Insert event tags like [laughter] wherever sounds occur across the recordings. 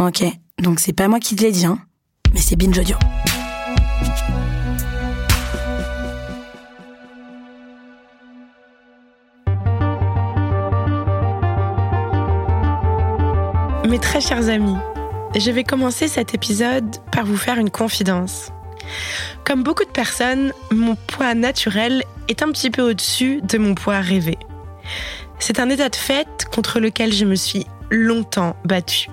Ok, donc c'est pas moi qui te l'ai dit, hein, mais c'est Binge Audio. Mes très chers amis, je vais commencer cet épisode par vous faire une confidence. Comme beaucoup de personnes, mon poids naturel est un petit peu au-dessus de mon poids rêvé. C'est un état de fait contre lequel je me suis longtemps battue.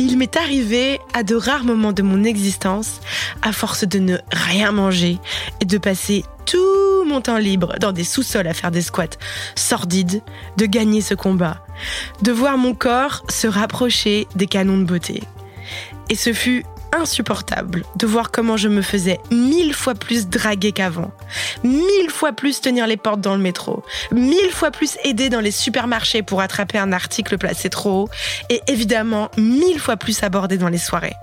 Il m'est arrivé à de rares moments de mon existence, à force de ne rien manger et de passer tout mon temps libre dans des sous-sols à faire des squats sordides, de gagner ce combat, de voir mon corps se rapprocher des canons de beauté. Et ce fut insupportable de voir comment je me faisais mille fois plus draguer qu'avant, mille fois plus tenir les portes dans le métro, mille fois plus aider dans les supermarchés pour attraper un article placé trop haut, et évidemment mille fois plus aborder dans les soirées.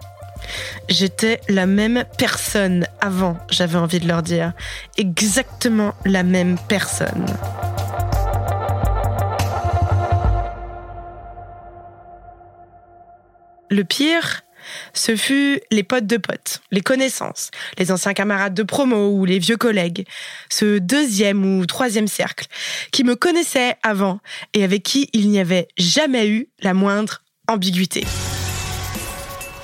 J'étais la même personne avant, j'avais envie de leur dire. Exactement la même personne. Le pire, ce fut les potes de potes, les connaissances, les anciens camarades de promo ou les vieux collègues, ce deuxième ou troisième cercle, qui me connaissaient avant et avec qui il n'y avait jamais eu la moindre ambiguïté.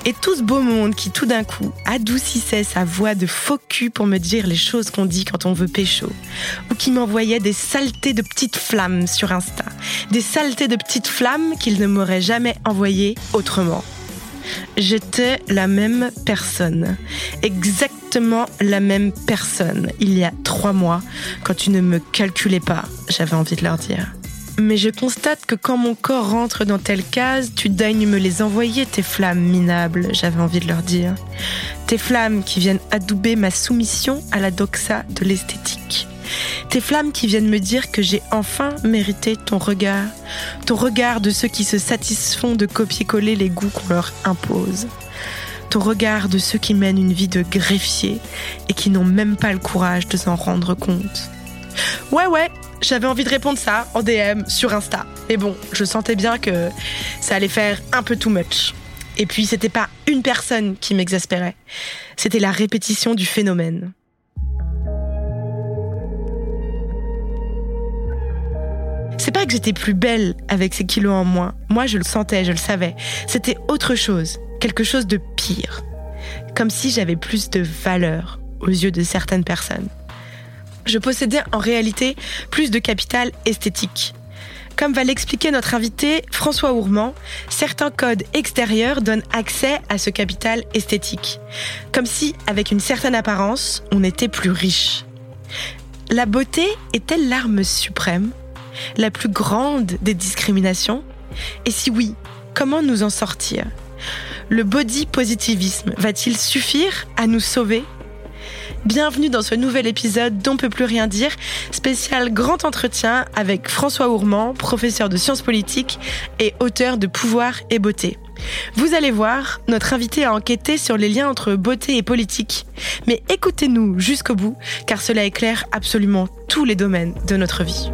Et tout ce beau monde qui tout d'un coup adoucissait sa voix de faux cul pour me dire les choses qu'on dit quand on veut pécho, ou qui m'envoyait des saletés de petites flammes sur Insta, des saletés de petites flammes qu'il ne m'aurait jamais envoyées autrement. J'étais la même personne, exactement la même personne, il y a trois mois, quand tu ne me calculais pas, j'avais envie de leur dire. Mais je constate que quand mon corps rentre dans telle case, tu daignes me les envoyer, tes flammes minables, j'avais envie de leur dire. Tes flammes qui viennent adouber ma soumission à la doxa de l'esthétique. Tes flammes qui viennent me dire que j'ai enfin mérité ton regard, ton regard de ceux qui se satisfont de copier-coller les goûts qu'on leur impose. Ton regard de ceux qui mènent une vie de greffier et qui n'ont même pas le courage de s'en rendre compte. Ouais, ouais, j'avais envie de répondre ça en DM sur Insta. Mais bon, je sentais bien que ça allait faire un peu too much. Et puis, c'était pas une personne qui m'exaspérait. C'était la répétition du phénomène. C'est pas que j'étais plus belle avec ces kilos en moins. Moi, je le sentais, je le savais. C'était autre chose, quelque chose de pire. Comme si j'avais plus de valeur aux yeux de certaines personnes. Je possédais en réalité plus de capital esthétique. Comme va l'expliquer notre invité François Ourmand, certains codes extérieurs donnent accès à ce capital esthétique. Comme si, avec une certaine apparence, on était plus riche. La beauté est-elle l'arme suprême? La plus grande des discriminations? Et si oui, comment nous en sortir? Le body positivisme va-t-il suffire à nous sauver? Bienvenue dans ce nouvel épisode d'On peut plus rien dire, spécial grand entretien avec François Ourmand, professeur de sciences politiques et auteur de Pouvoir et beauté. Vous allez voir, notre invité a enquêté sur les liens entre beauté et politique. Mais écoutez-nous jusqu'au bout, car cela éclaire absolument tous les domaines de notre vie.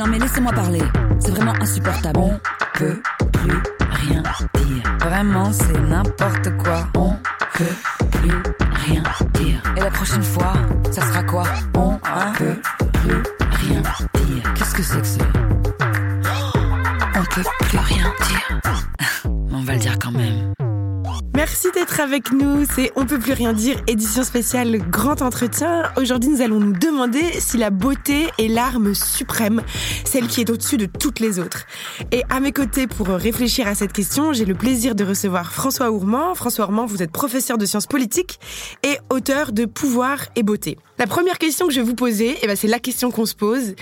Non mais laissez-moi parler, c'est vraiment insupportable. On peut plus rien dire. Vraiment, c'est n'importe quoi. On peut plus rien dire. Et la prochaine fois, ça sera quoi? On peut plus rien dire. Qu'est-ce que c'est que ça? On peut plus rien dire. [laughs] On va le dire quand même. Merci d'être avec nous. C'est On peut plus rien dire, édition spéciale Grand Entretien. Aujourd'hui, nous allons nous demander si la beauté est l'arme suprême, celle qui est au-dessus de toutes les autres. Et à mes côtés, pour réfléchir à cette question, j'ai le plaisir de recevoir François Ourmand. François Ourmand, vous êtes professeur de sciences politiques et auteur de Pouvoir et beauté. La première question que je vais vous poser, eh ben, c'est la question qu'on se pose.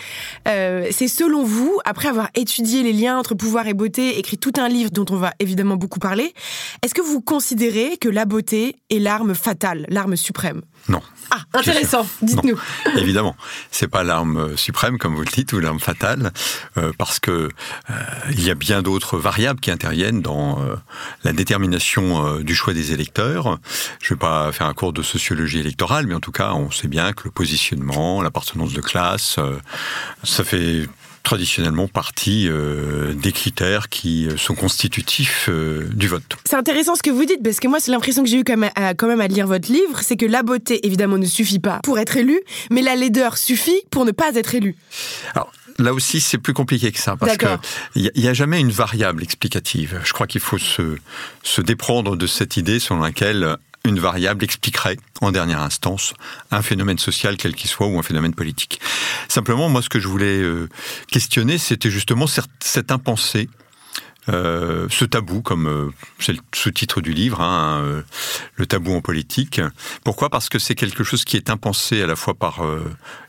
Euh, c'est selon vous, après avoir étudié les liens entre pouvoir et beauté, écrit tout un livre dont on va évidemment beaucoup parler, est-ce que vous considérez que la beauté est l'arme fatale, l'arme suprême? Non. Ah, intéressant. Dites-nous. Évidemment, c'est pas l'arme suprême comme vous le dites ou l'arme fatale, euh, parce que euh, il y a bien d'autres variables qui interviennent dans euh, la détermination du choix des électeurs. Je vais pas faire un cours de sociologie électorale, mais en tout cas, on sait bien que le positionnement, l'appartenance de classe, ça fait traditionnellement partie euh, des critères qui euh, sont constitutifs euh, du vote. C'est intéressant ce que vous dites, parce que moi, c'est l'impression que j'ai eu quand même, à, quand même à lire votre livre, c'est que la beauté, évidemment, ne suffit pas pour être élu, mais la laideur suffit pour ne pas être élu. Alors, là aussi, c'est plus compliqué que ça, parce qu'il n'y a, a, jamais une variable explicative. Je crois qu'il faut se, se déprendre de cette idée selon laquelle une variable expliquerait, en dernière instance, un phénomène social quel qu'il soit ou un phénomène politique. Simplement, moi, ce que je voulais euh, questionner, c'était justement cette impensée euh, ce tabou, comme euh, c'est le sous-titre du livre, hein, le tabou en politique. Pourquoi? Parce que c'est quelque chose qui est impensé à la fois par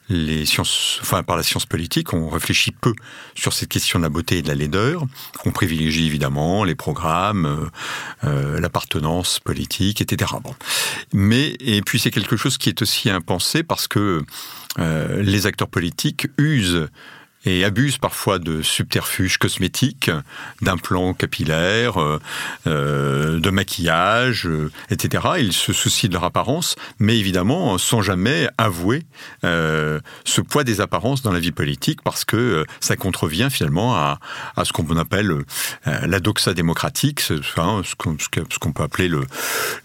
les sciences, enfin par la science politique, on réfléchit peu sur cette question de la beauté et de la laideur. On privilégie évidemment les programmes, euh, euh, l'appartenance politique, etc. Bon. Mais et puis c'est quelque chose qui est aussi impensé parce que euh, les acteurs politiques usent et abusent parfois de subterfuges cosmétiques, d'implants capillaires, euh, euh, de maquillage, euh, etc. Ils se soucient de leur apparence, mais évidemment sans jamais avouer ce poids des apparences dans la vie politique, parce que ça contrevient finalement à, à ce qu'on appelle la doxa démocratique, ce, ce qu'on peut appeler le,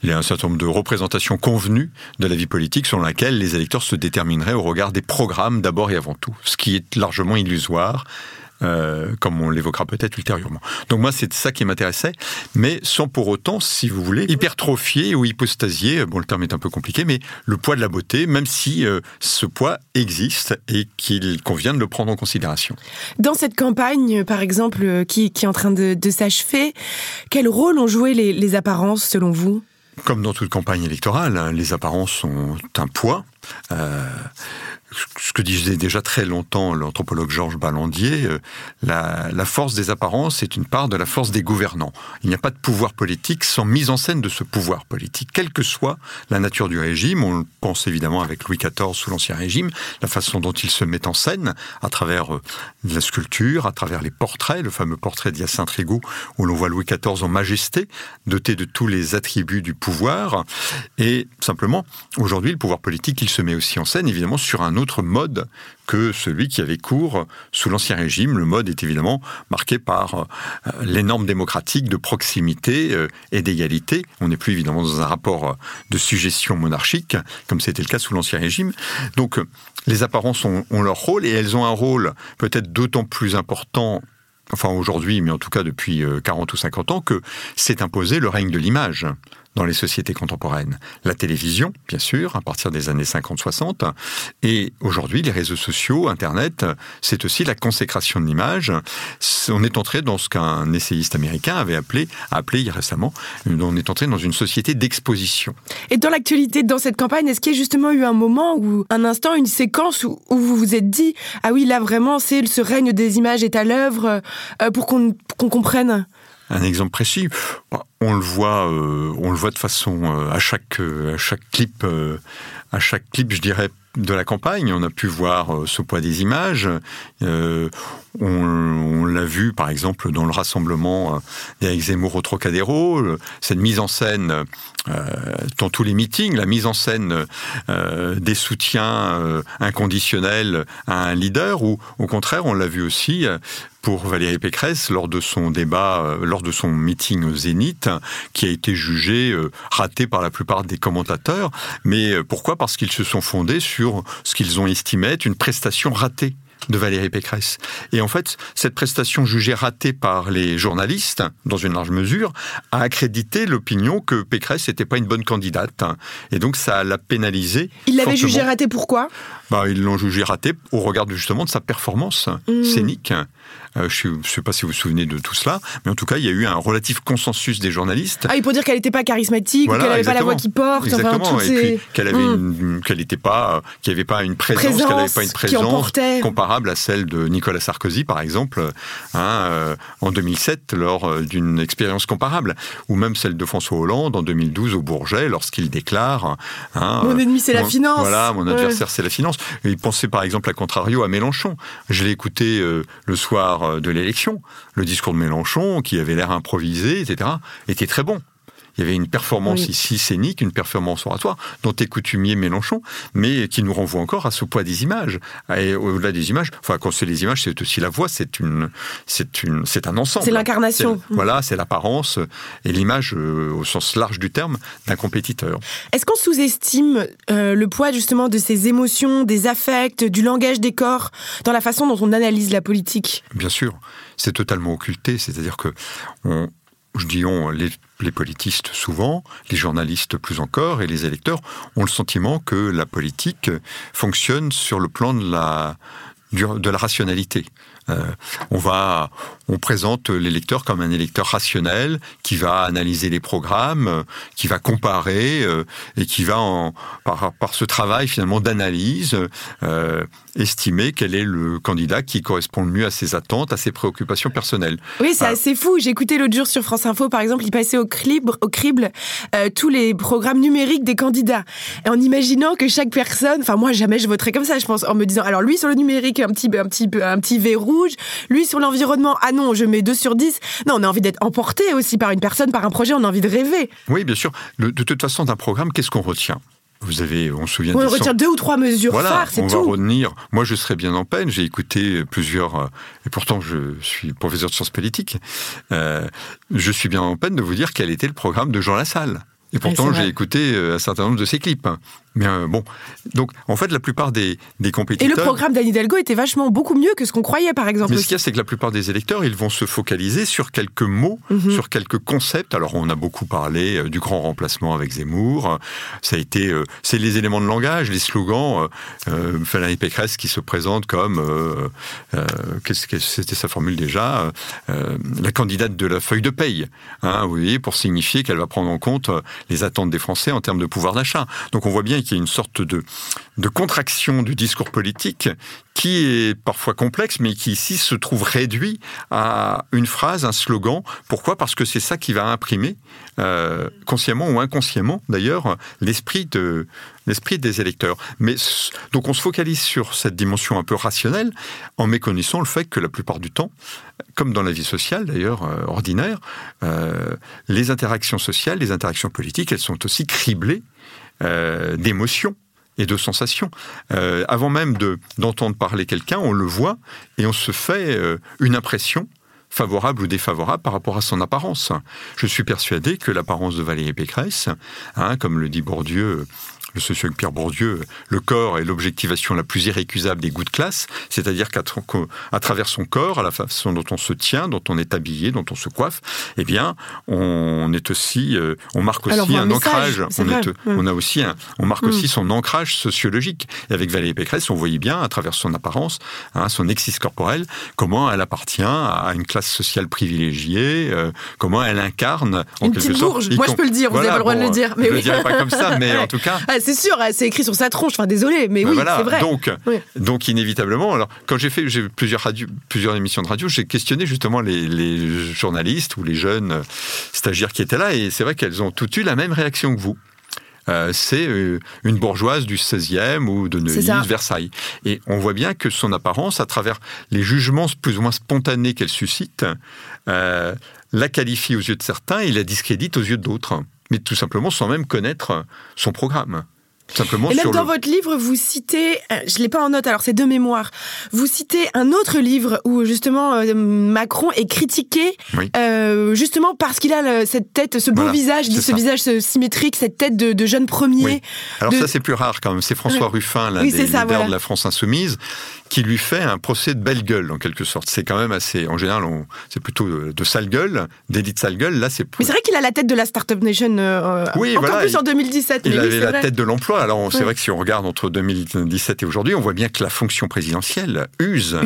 un certain nombre de représentations convenues de la vie politique, selon laquelle les électeurs se détermineraient au regard des programmes d'abord et avant tout, ce qui est largement illusoire. Euh, comme on l'évoquera peut-être ultérieurement. Donc moi, c'est ça qui m'intéressait, mais sans pour autant, si vous voulez, hypertrophier ou hypostasier, bon, le terme est un peu compliqué, mais le poids de la beauté, même si euh, ce poids existe et qu'il convient de le prendre en considération. Dans cette campagne, par exemple, euh, qui, qui est en train de, de s'achever, quel rôle ont joué les, les apparences selon vous? Comme dans toute campagne électorale, hein, les apparences ont un poids. Euh, ce que disait déjà très longtemps l'anthropologue Georges Ballandier, euh, la, force des apparences est une part de la force des gouvernants. Il n'y a pas de pouvoir politique sans mise en scène de ce pouvoir politique, quelle que soit la nature du régime. On le pense évidemment avec Louis XIV sous l'Ancien Régime, la façon dont il se met en scène à travers euh, la sculpture, à travers les portraits, le fameux portrait d'Hyacinthe Rigaud où l'on voit Louis XIV en majesté, doté de tous les attributs du pouvoir. Et simplement, aujourd'hui, le pouvoir politique, il se met aussi en scène, évidemment, sur un autre mode que celui qui avait cours sous l'Ancien Régime. Le mode est évidemment marqué par euh, les normes démocratiques de proximité euh, et d'égalité. On n'est plus évidemment dans un rapport de suggestion monarchique, comme c'était le cas sous l'Ancien Régime. Donc les apparences ont, ont leur rôle et elles ont un rôle peut-être d'autant plus important enfin aujourd'hui, mais en tout cas depuis 40 euh, ou 50 ans, que s'est imposé le règne de l'image dans les sociétés contemporaines. La télévision, bien sûr, à partir des années 50-60, et aujourd'hui les réseaux sociaux, Internet, c'est aussi la consécration de l'image. On est entré dans ce qu'un essayiste américain avait appelé, appelé récemment, on est entré dans une société d'exposition. Et dans l'actualité, dans cette campagne, est-ce qu'il y a justement eu un moment ou un instant, une séquence où, vous vous êtes dit, ah oui, là vraiment, c'est ce règne des images est à l'œuvre euh, pour qu'on comprenne? Un exemple précis, on le voit, euh, on le voit de façon euh, à chaque à chaque clip, à chaque clip, je dirais de la campagne. On a pu voir ce poids des images. on, l'a vu, par exemple, dans le rassemblement d'Éric Zemmour au Trocadéro, cette mise en scène dans tous les meetings, la mise en scène des soutiens inconditionnels à un leader, ou au contraire, on l'a vu aussi pour Valérie Pécresse lors de son débat, euh, lors de son meeting au Zénith, qui a été jugé euh, raté par la plupart des commentateurs. Mais euh, pourquoi? Parce qu'ils se sont fondés sur ce qu'ils ont estimé être une prestation ratée de Valérie Pécresse. Et en fait, cette prestation jugée ratée par les journalistes, dans une large mesure, a accrédité l'opinion que Pécresse n'était pas une bonne candidate. Et donc, ça l'a pénalisé. Il l'avait jugée ratée pourquoi? Bah, Ils l'ont jugée ratée au regard justement de sa performance mmh. scénique. Euh, je ne sais pas si vous vous souvenez de tout cela, mais en tout cas, il y a eu un relatif consensus des journalistes. Ah, il faut dire qu'elle n'était pas charismatique, qu'elle n'avait pas la voix qui porte, exactement, et puis qu'elle avait qu'elle n'était pas, qu'il n'y avait pas une présence, qu'elle n'avait pas une présence comparable à celle de Nicolas Sarkozy, par exemple, hein, euh, en 2007, lors euh, d'une expérience comparable, ou même celle de François Hollande en 2012 au Bourget, lorsqu'il déclare hein, Mon ennemi, c'est la finance. Voilà, mon adversaire, c'est la finance. Il pensait par exemple à contrario à Mélenchon. Je l'ai écouté le soir euh, de l'élection. Le discours de Mélenchon, qui avait l'air improvisé, etc., était très bon. Il y avait une performance ici scénique, une performance oratoire, dont est coutumier Mélenchon, mais qui nous renvoie encore à ce poids des images. Et au-delà des images, enfin, quand c'est les images, c'est aussi la voix, c'est une, c'est une, c'est un ensemble. C'est l'incarnation. Voilà, c'est l'apparence et l'image euh, au sens large du terme d'un compétiteur. Est-ce qu'on sous-estime euh, le poids justement de ces émotions, des affects, du langage des corps dans la façon dont on analyse la politique? Bien sûr, c'est totalement occulté. C'est-à-dire que on, je dis on, les, politistes souvent, les journalistes plus encore, et les électeurs ont le sentiment que la politique fonctionne sur le plan de la, de la rationalité. Euh, on va, on présente l'électeur comme un électeur rationnel qui va analyser les programmes, qui va comparer euh, et qui va, en, par, par ce travail finalement d'analyse, euh, estimer quel est le candidat qui correspond le mieux à ses attentes, à ses préoccupations personnelles. Oui, c'est assez fou. Écouté l'autre jour sur France Info, par exemple, il passait au crible, au crible tous les programmes numériques des candidats. Et en imaginant que chaque personne, enfin moi jamais je voterais comme ça, je pense, en me disant, alors lui sur le numérique, un petit, un petit, un petit V rouge, lui sur l'environnement, ah non, je mets 2 sur 10. Non, on a envie d'être emporté aussi par une personne, par un projet, on a envie de rêver. Oui, bien sûr. de toute façon, d'un programme, qu'est-ce qu'on retient? Vous avez, on se souvient. On retient deux ou trois mesures voilà, c'est tout. On va retenir. Moi, je serais bien en peine. J'ai écouté plusieurs, euh, et pourtant je suis professeur de sciences politiques. Euh, je suis bien en peine de vous dire quel était le programme de Jean Lassalle. Et pourtant, j'ai écouté euh, un certain nombre de ses clips. Mais euh, bon, donc en fait, la plupart des, des compétiteurs. Et le programme d'Anne Hidalgo était vachement beaucoup mieux que ce qu'on croyait, par exemple. Mais ce qu'il y a, c'est que la plupart des électeurs, ils vont se focaliser sur quelques mots, mhm. sur quelques concepts. Alors, on a beaucoup parlé euh, du grand remplacement avec Zemmour. Ça a été, euh, c'est les éléments de langage, les slogans. Euh, Valérie Pécresse qui se présente comme, qu'est-ce que c'était sa formule déjà, la candidate de la feuille de paye. Hein, vous voyez, pour signifier qu'elle va prendre en compte les attentes des Français en termes de pouvoir d'achat. Donc, on voit bien qu'il y a une sorte de, de contraction du discours politique qui est parfois complexe, mais qui ici se trouve réduit à une phrase, un slogan. Pourquoi? Parce que c'est ça qui va imprimer, euh, consciemment ou inconsciemment d'ailleurs, l'esprit de l'esprit des électeurs. Mais donc on se focalise sur cette dimension un peu rationnelle, en méconnaissant le fait que la plupart du temps, comme dans la vie sociale d'ailleurs euh, ordinaire, euh, les interactions sociales, les interactions politiques, elles sont aussi criblées euh, d'émotions et de sensations. Euh, avant même d'entendre parler quelqu'un, on le voit et on se fait euh, une impression favorable ou défavorable par rapport à son apparence. Je suis persuadé que l'apparence de Valérie Pécresse, hein, comme le dit Bourdieu le sociologue Pierre Bourdieu, le corps est l'objectivation la plus irrécusable des goûts de classe, c'est-à-dire qu'à travers son corps, à la façon dont on se tient, dont on est habillé, dont on se coiffe, eh bien, on est aussi, euh, on marque aussi un, ancrage. On, a aussi un, on marque aussi mm. son ancrage sociologique. Et avec Valérie Pécresse, on voyait bien, à travers son apparence, hein, son exis corporel, comment elle appartient à une classe sociale privilégiée, euh, comment elle incarne en quelque sorte. Moi, je peux le dire. Vous avez pas le droit de le dire. Mais je ne le dirai pas comme ça, mais en tout cas. [laughs] Ah, c'est sûr, hein, c'est écrit sur sa tronche. Enfin, désolé, mais oui, c'est vrai. Donc, donc inévitablement, alors quand j'ai fait j'ai plusieurs radio, plusieurs émissions de radio, j'ai questionné justement les, journalistes ou les jeunes stagiaires qui étaient là, et c'est vrai qu'elles ont toutes eu la même réaction que vous. Euh, c'est euh, une bourgeoise du 16e ou de Neuilly, Versailles. Et on voit bien que son apparence, à travers les jugements plus ou moins spontanés qu'elle suscite, euh, la qualifie aux yeux de certains et la discrédite aux yeux d'autres mais tout simplement sans même connaître son programme. Simplement Et même sur dans le... votre livre, vous citez, euh, je l'ai pas en note, alors c'est de mémoire, vous citez un autre livre où justement euh, Macron est critiqué Oui. euh, justement parce qu'il a le- cette tête, ce beau Voilà, visage, ce ça. visage symétrique, cette tête de, de jeune premier. Oui. Alors de- ça c'est plus rare quand même. C'est François. Ruffin, l'un Oui, des ça, leaders voilà. de la France insoumise, qui lui fait un procès de belle gueule en quelque sorte. C'est quand même assez. En général, on- c'est plutôt de, de sale gueule, d'élite sale gueule. Là, c'est. Mais c'est vrai qu'il a la tête de la Startup Nation euh, Oui, encore voilà, plus il- en 2017. Il mais avait la vrai. tête de l'emploi. Alors c'est vrai que si on regarde entre 2017 et aujourd'hui, on voit bien que la fonction présidentielle use.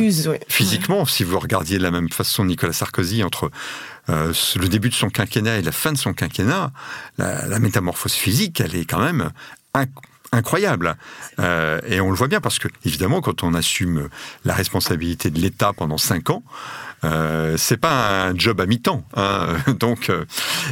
Physiquement, si vous regardiez de la même façon Nicolas Sarkozy entre euh, le début de son quinquennat et la fin de son quinquennat, la, la métamorphose physique, elle est quand même inc- incroyable. Euh, et on le voit bien parce que, évidemment, quand on assume la responsabilité de l'État pendant cinq ans, euh, c'est pas un job à mi-temps. hein. [laughs] Donc, euh,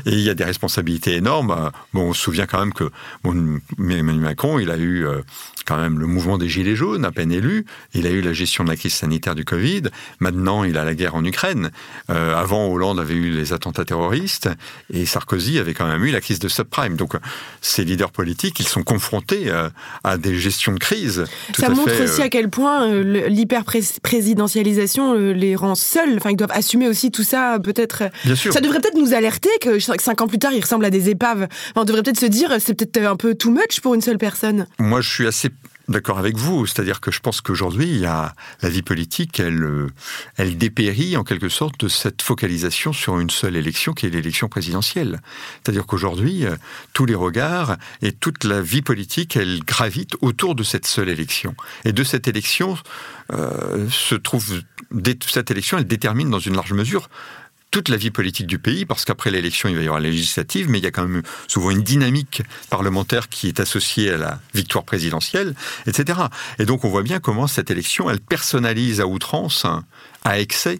il y a des responsabilités énormes. Bon, on se souvient quand même que bon, Emmanuel Macron, il a eu euh, quand même le mouvement des Gilets jaunes, à peine élu. Il a eu la gestion de la crise sanitaire du Covid. Maintenant, il a la guerre en Ukraine. Euh, avant, Hollande avait eu les attentats terroristes. Et Sarkozy avait quand même eu la crise de subprime. Donc, ces leaders politiques, ils sont confrontés euh, à des gestions de crise. tout Ça à montre fait, aussi euh, à quel point l'hyper-présidentialisation les rend seuls. Enfin, ils doivent assumer aussi tout ça, peut-être. Ça devrait peut-être nous alerter que que cinq ans plus tard, ils ressemblent à des épaves. Enfin, on devrait peut-être se dire, c'est peut-être un peu too much pour une seule personne. Moi, je suis assez d'accord avec vous. C'est-à-dire que je pense qu'aujourd'hui, la vie politique, elle, euh, elle dépérit en quelque sorte de cette focalisation sur une seule élection, qui est l'élection présidentielle. C'est-à-dire qu'aujourd'hui, euh, tous les regards et toute la vie politique, elle gravite autour de cette seule élection. Et de cette élection euh, se trouve, cette élection, elle détermine dans une large mesure toute la vie politique du pays, parce qu'après l'élection, il va y avoir la législative, mais il y a quand même souvent une dynamique parlementaire qui est associée à la victoire présidentielle, etc. Et donc on voit bien comment cette élection, elle personnalise à outrance, hein, à excès,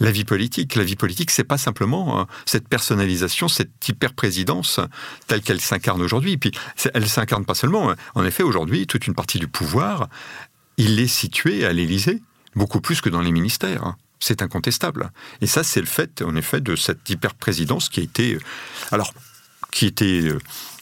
la vie politique. La vie politique, c'est pas simplement hein, cette personnalisation, cette hyper-présidence telle qu'elle s'incarne aujourd'hui. Puis c'est- elle s'incarne pas seulement. hein. En effet, aujourd'hui, toute une partie du pouvoir, il est situé à l'Élysée, beaucoup plus que dans les ministères. C'est incontestable. Et ça, c'est le fait, en effet, de cette hyper-présidence qui a été, euh, alors, qui était euh,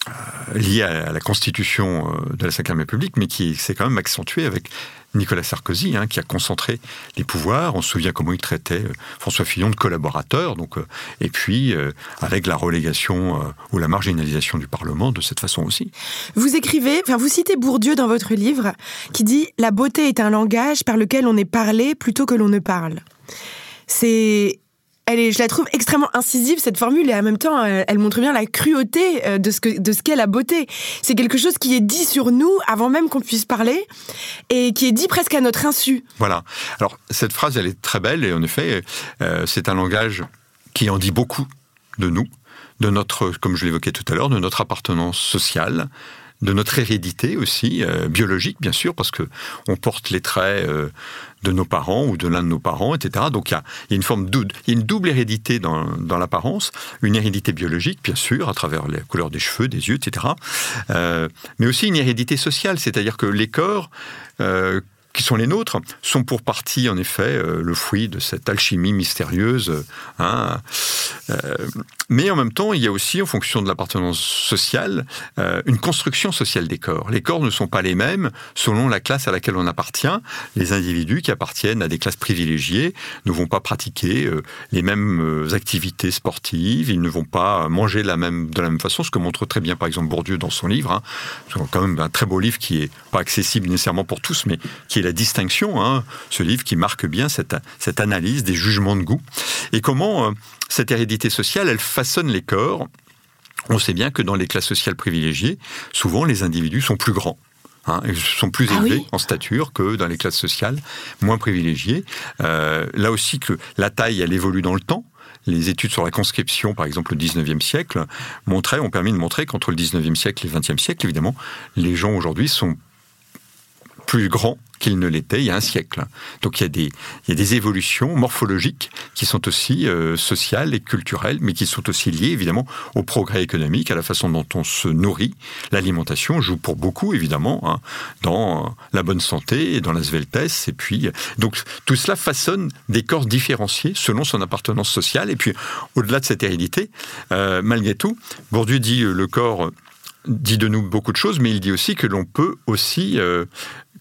euh, liée à la constitution de la Ve République, mais qui s'est quand même accentuée avec Nicolas Sarkozy, hein, qui a concentré les pouvoirs. On se souvient comment il traitait François Fillon de collaborateur, donc, et puis avec la relégation ou la marginalisation du Parlement de cette façon aussi. Vous écrivez, enfin, vous citez Bourdieu dans votre livre, qui dit La beauté est un langage par lequel on est parlé plutôt que l'on ne parle. C'est. Elle est, je la trouve extrêmement incisive cette formule et en même temps elle, elle montre bien la cruauté euh, de ce que de ce qu'est la beauté. C'est quelque chose qui est dit sur nous avant même qu'on puisse parler et qui est dit presque à notre insu. Voilà. Alors, cette phrase, elle est très belle, et en effet, euh, c'est un langage qui en dit beaucoup de nous, de notre, comme je l'évoquais tout à l'heure, de notre appartenance sociale, de notre hérédité aussi, euh, biologique, bien sûr, parce que on porte les traits euh, de nos parents ou de l'un de nos parents, etc. Donc, il y a, une forme dou- il y a une double hérédité dans, l'apparence, une hérédité biologique, bien sûr, à travers la couleur des cheveux, des yeux, etc. Euh, mais aussi une hérédité sociale, c'est-à-dire que les corps qui sont les nôtres, sont pour partie, en effet, euh, le fruit de cette alchimie mystérieuse. euh, hein. Euh, mais en même temps, il y a aussi, en fonction de l'appartenance sociale, une construction sociale des corps. Les corps ne sont pas les mêmes selon la classe à laquelle on appartient. Les individus qui appartiennent à des classes privilégiées ne vont pas pratiquer les mêmes activités sportives, ils ne vont pas manger de la même, de la même façon, ce que montre très bien, par exemple, Bourdieu dans son livre. Hein. C'est quand même un très beau livre qui est pas accessible nécessairement pour tous, mais qui est la distinction. Hein. Ce livre qui marque bien cette, cette analyse des jugements de goût et comment euh, cette hérédité sociale, elle façonne les corps. On sait bien que dans les classes sociales privilégiées, souvent les individus sont plus grands. Hein, ils sont plus Ah élevés oui en stature que dans les classes sociales moins privilégiées. Euh, là aussi que la taille, elle évolue dans le temps. Les études sur la conscription, par exemple, au 19e siècle, montraient, ont permis de montrer qu'entre le 19e siècle et le 20e siècle, évidemment, les gens aujourd'hui sont plus grands qu'ils ne l'étaient il y a un siècle. Donc il y a des, il y a des évolutions morphologiques qui sont aussi euh, sociales et culturelles, mais qui sont aussi liées évidemment au progrès économique, à la façon dont on se nourrit. L'alimentation joue pour beaucoup évidemment hein, dans la bonne santé dans la sveltesse. Et puis donc tout cela façonne des corps différenciés selon son appartenance sociale. Et puis au-delà de cette hérédité, euh, malgré tout, Bourdieu dit euh, le corps dit de nous beaucoup de choses, mais il dit aussi que l'on peut aussi euh,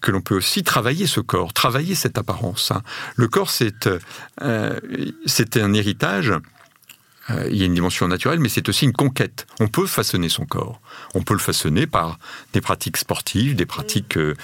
que l'on peut aussi travailler ce corps, travailler cette apparence. Hein. Le corps, c'est euh, un héritage euh, il y a une dimension naturelle, mais c'est aussi une conquête. On peut façonner son corps. On peut le façonner par des pratiques sportives, des pratiques euh,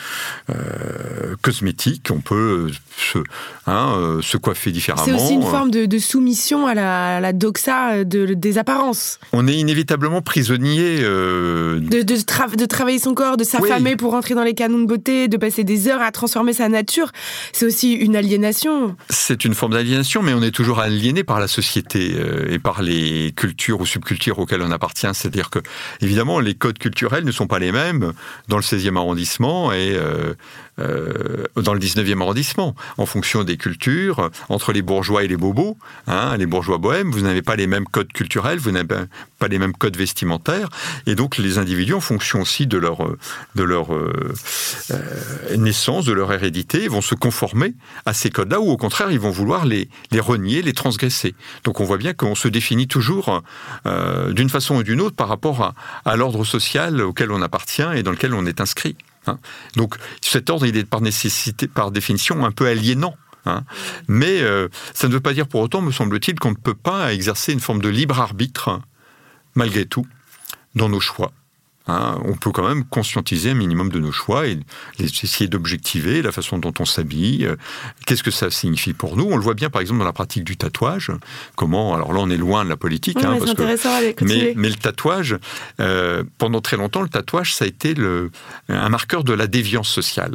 euh, cosmétiques. On peut se, hein, se coiffer différemment. C'est aussi une forme de, soumission à la, doxa des apparences. On est inévitablement prisonnier. De, de, travailler son corps, de s'affamer pour rentrer dans les canons de beauté, de passer des heures à transformer sa nature. C'est aussi une aliénation. C'est une forme d'aliénation, mais on est toujours aliéné par la société et par les cultures ou subcultures auxquelles on appartient. C'est-à-dire que, évidemment, les codes culturels ne sont pas les mêmes dans le 16e arrondissement et euh, euh, dans le 19e arrondissement, en fonction des cultures, entre les bourgeois et les bobos, hein, les bourgeois bohèmes, vous n'avez pas les mêmes codes culturels, vous n'avez pas les mêmes codes vestimentaires, et donc les individus, en fonction aussi de leur, leur euh, euh, naissance, de leur hérédité, vont se conformer à ces codes-là, ou au contraire, ils vont vouloir les, renier, les transgresser. Donc on voit bien qu'on se définit toujours d'une façon ou d'une autre par rapport à, l'ordre social auquel on appartient et dans lequel on est inscrit. Hein. Donc cet ordre, il est par nécessité, par définition, un peu aliénant. Hein. Mais euh, ça ne veut pas dire pour autant, me semble-t-il, qu'on ne peut pas exercer une forme de libre arbitre, malgré tout, dans nos choix. Hein, on peut quand même conscientiser un minimum de nos choix et essayer d'objectiver la façon dont on s'habille. Qu'est-ce que ça signifie pour nous? On le voit bien par exemple dans la pratique du tatouage. Comment Alors là, on est loin de la politique. Hein, mais, le tatouage, euh, pendant très longtemps, le tatouage, ça a été le, un marqueur de la déviance sociale.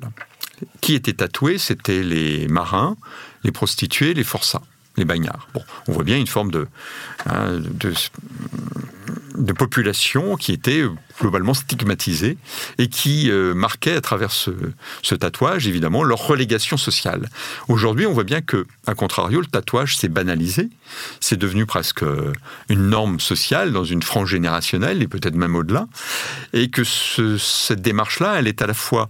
Qui était tatoué C'était les marins, les prostituées, les forçats les bagnards. Bon, on voit bien une forme de, hein, de, de population qui était globalement stigmatisée et qui euh, marquait à travers ce, tatouage, évidemment, leur relégation sociale. Aujourd'hui, on voit bien que, à contrario, le tatouage s'est banalisé, c'est devenu presque une norme sociale dans une frange générationnelle et peut-être même au-delà, et que cette démarche-là, elle est à la fois,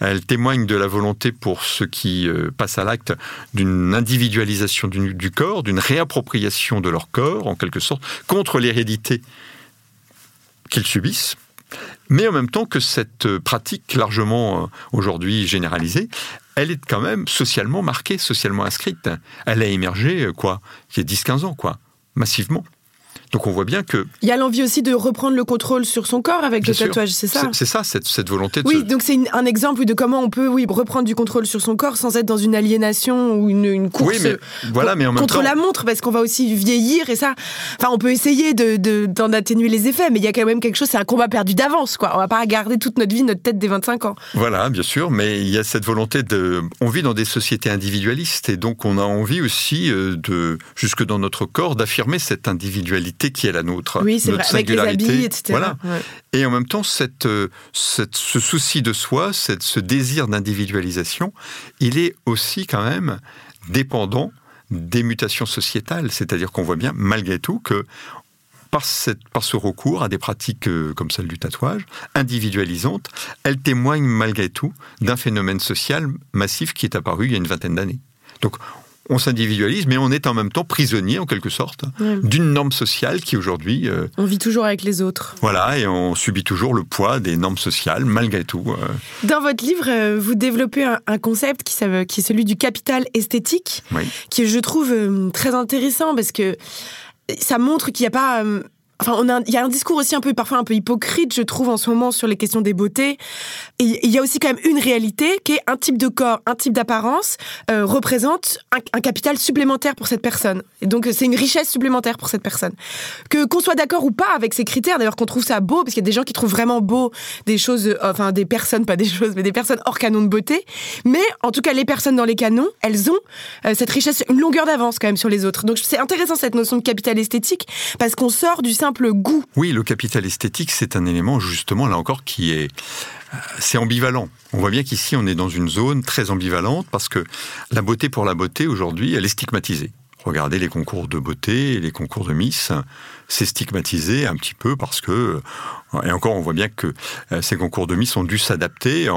elle témoigne de la volonté pour ceux qui euh, passent à l'acte d'une individualisation du, du corps, d'une réappropriation de leur corps, en quelque sorte, contre l'hérédité qu'ils subissent, mais en même temps que cette pratique largement euh, aujourd'hui généralisée, elle est quand même socialement marquée, socialement inscrite. Elle a émergé, euh, quoi, il y a 10-15 ans, quoi, massivement. Donc on voit bien que... Il y a l'envie aussi de reprendre le contrôle sur son corps avec le tatouage, c'est ça C'est ça, cette, volonté de... Oui, donc c'est un exemple de comment on peut oui, reprendre du contrôle sur son corps sans être dans une aliénation ou une, course voilà, mais contre la montre, parce qu'on va aussi vieillir et ça... Enfin, on peut essayer d'en de, atténuer les effets, mais il y a quand même quelque chose, c'est un combat perdu d'avance, quoi. On va pas garder toute notre vie, notre tête des 25 ans. Voilà, bien sûr, mais il y a cette volonté de... On vit dans des sociétés individualistes et donc on a envie aussi euh, de, jusque dans notre corps, d'affirmer cette individualité qui est la nôtre oui, c'est vrai, avec les habits, etc. Voilà. Et en même temps, cette, cette, ce souci de soi, cette, ce désir d'individualisation, il est aussi quand même dépendant des mutations sociétales. C'est-à-dire qu'on voit bien, malgré tout, que par, cette, par, ce recours à des pratiques euh, comme celle du tatouage, individualisantes, elles témoignent malgré tout d'un phénomène social massif qui est apparu il y a une vingtaine d'années. Donc on s'individualise, mais on est en même temps prisonnier, en quelque sorte, d'une norme sociale qui aujourd'hui... Euh, on vit toujours avec les autres. Voilà, et on subit toujours le poids des normes sociales, malgré tout. Euh. Dans votre livre, euh, vous développez un, concept qui, qui, est celui du capital esthétique, qui je trouve très intéressant, parce que ça montre qu'il n'y a pas Enfin, il y a un discours aussi un peu, parfois un peu hypocrite, je trouve, en ce moment sur les questions des beautés. Et il y a aussi quand même une réalité qui est un type de corps, un type d'apparence euh, représente un, capital supplémentaire pour cette personne. Et donc, c'est une richesse supplémentaire pour cette personne. Que qu'on soit d'accord ou pas avec ces critères, d'ailleurs, qu'on trouve ça beau, parce qu'il y a des gens qui trouvent vraiment beau des choses, euh, enfin des personnes, pas des choses, mais des personnes hors canon de beauté. Mais en tout cas, les personnes dans les canons, elles ont euh, cette richesse, une longueur d'avance quand même sur les autres. Donc, c'est intéressant cette notion de capital esthétique parce qu'on sort du simple goût. Oui, le capital esthétique, c'est un élément justement là encore qui est euh, c'est ambivalent. On voit bien qu'ici, on est dans une zone très ambivalente parce que la beauté pour la beauté, aujourd'hui, elle est stigmatisée. Regardez les concours de beauté, les concours de Miss, c'est stigmatisé un petit peu parce que, et encore on voit bien que euh, ces concours de Miss ont dû s'adapter.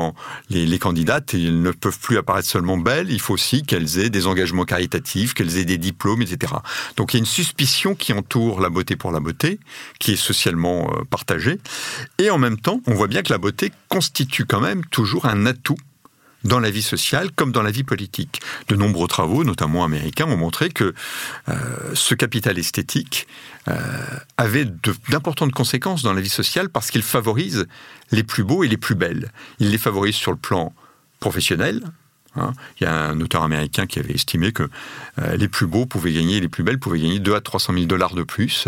Les, les candidates ils ne peuvent plus apparaître seulement belles, il faut aussi qu'elles aient des engagements caritatifs, qu'elles aient des diplômes, etc. Donc il y a une suspicion qui entoure la beauté pour la beauté, qui est socialement euh, partagée. Et en même temps, on voit bien que la beauté constitue quand même toujours un atout dans la vie sociale comme dans la vie politique. De nombreux travaux, notamment américains, ont montré que euh, ce capital esthétique euh, avait d'importantes conséquences dans la vie sociale parce qu'il favorise les plus beaux et les plus belles. Il les favorise sur le plan professionnel, hein. il y a un auteur américain qui avait estimé que euh, les plus beaux pouvaient gagner, les plus belles pouvaient gagner 2 à 300 000 dollars de plus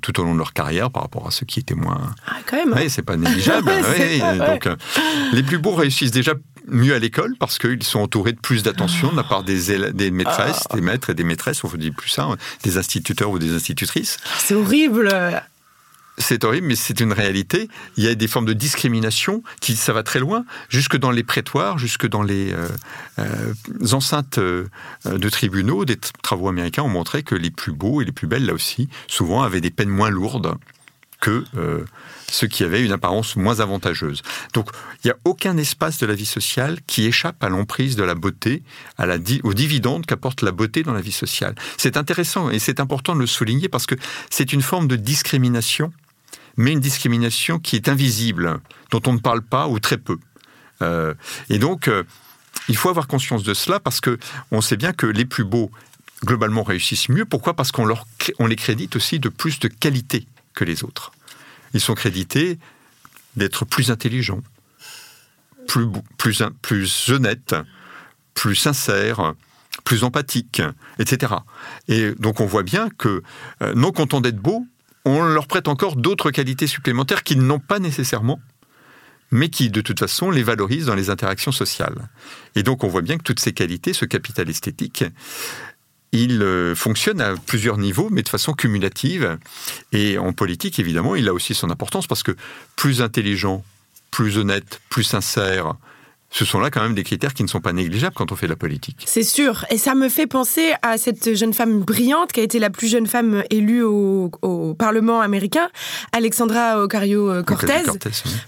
tout au long de leur carrière par rapport à ceux qui étaient moins. Ah, quand même. Hein. Oui, c'est pas négligeable. [laughs] Donc, les plus beaux réussissent déjà mieux à l'école parce qu'ils sont entourés de plus d'attention de la part des, des maîtresses, ah. des maîtres et des maîtresses, on vous dit plus ça, des instituteurs ou des institutrices. C'est horrible c'est horrible, mais c'est une réalité. Il y a des formes de discrimination qui, ça va très loin, jusque dans les prétoires, jusque dans les euh, euh, enceintes euh, de tribunaux. Des travaux américains ont montré que les plus beaux et les plus belles, là aussi, souvent avaient des peines moins lourdes que ceux qui avaient une apparence moins avantageuse. Donc, il n'y a aucun espace de la vie sociale qui échappe à l'emprise de la beauté, à la, aux dividendes qu'apporte la beauté dans la vie sociale. C'est intéressant et c'est important de le souligner parce que c'est une forme de discrimination, mais une discrimination qui est invisible, dont on ne parle pas ou très peu. Euh, et donc, euh, il faut avoir conscience de cela parce que on sait bien que les plus beaux globalement réussissent mieux. Pourquoi? Parce qu'on on les crédite aussi de plus de qualité que les autres ils sont crédités d'être plus intelligents, plus, plus, plus honnêtes, plus sincères, plus empathiques, etc. Et donc on voit bien que, euh, non content d'être beaux, on leur prête encore d'autres qualités supplémentaires qu'ils n'ont pas nécessairement, mais qui, de toute façon, les valorisent dans les interactions sociales. Et donc on voit bien que toutes ces qualités, ce capital esthétique, il euh, fonctionne à plusieurs niveaux, mais de façon cumulative. Et en politique, évidemment, il a aussi son importance parce que plus intelligent, plus honnête, plus sincère, ce sont là quand même des critères qui ne sont pas négligeables quand on fait de la politique. C'est sûr. Et ça me fait penser à cette jeune femme brillante qui a été la plus jeune femme élue au, Parlement américain, Alexandra Ocasio-Cortez.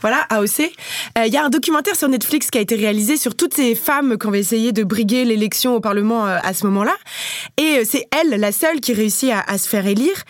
Voilà, AOC. Euh, il y a un documentaire sur Netflix qui a été réalisé sur toutes ces femmes qui ont essayé de briguer l'élection au Parlement euh, à ce moment-là. Et euh, c'est elle, la seule, qui réussit à, à se faire élire.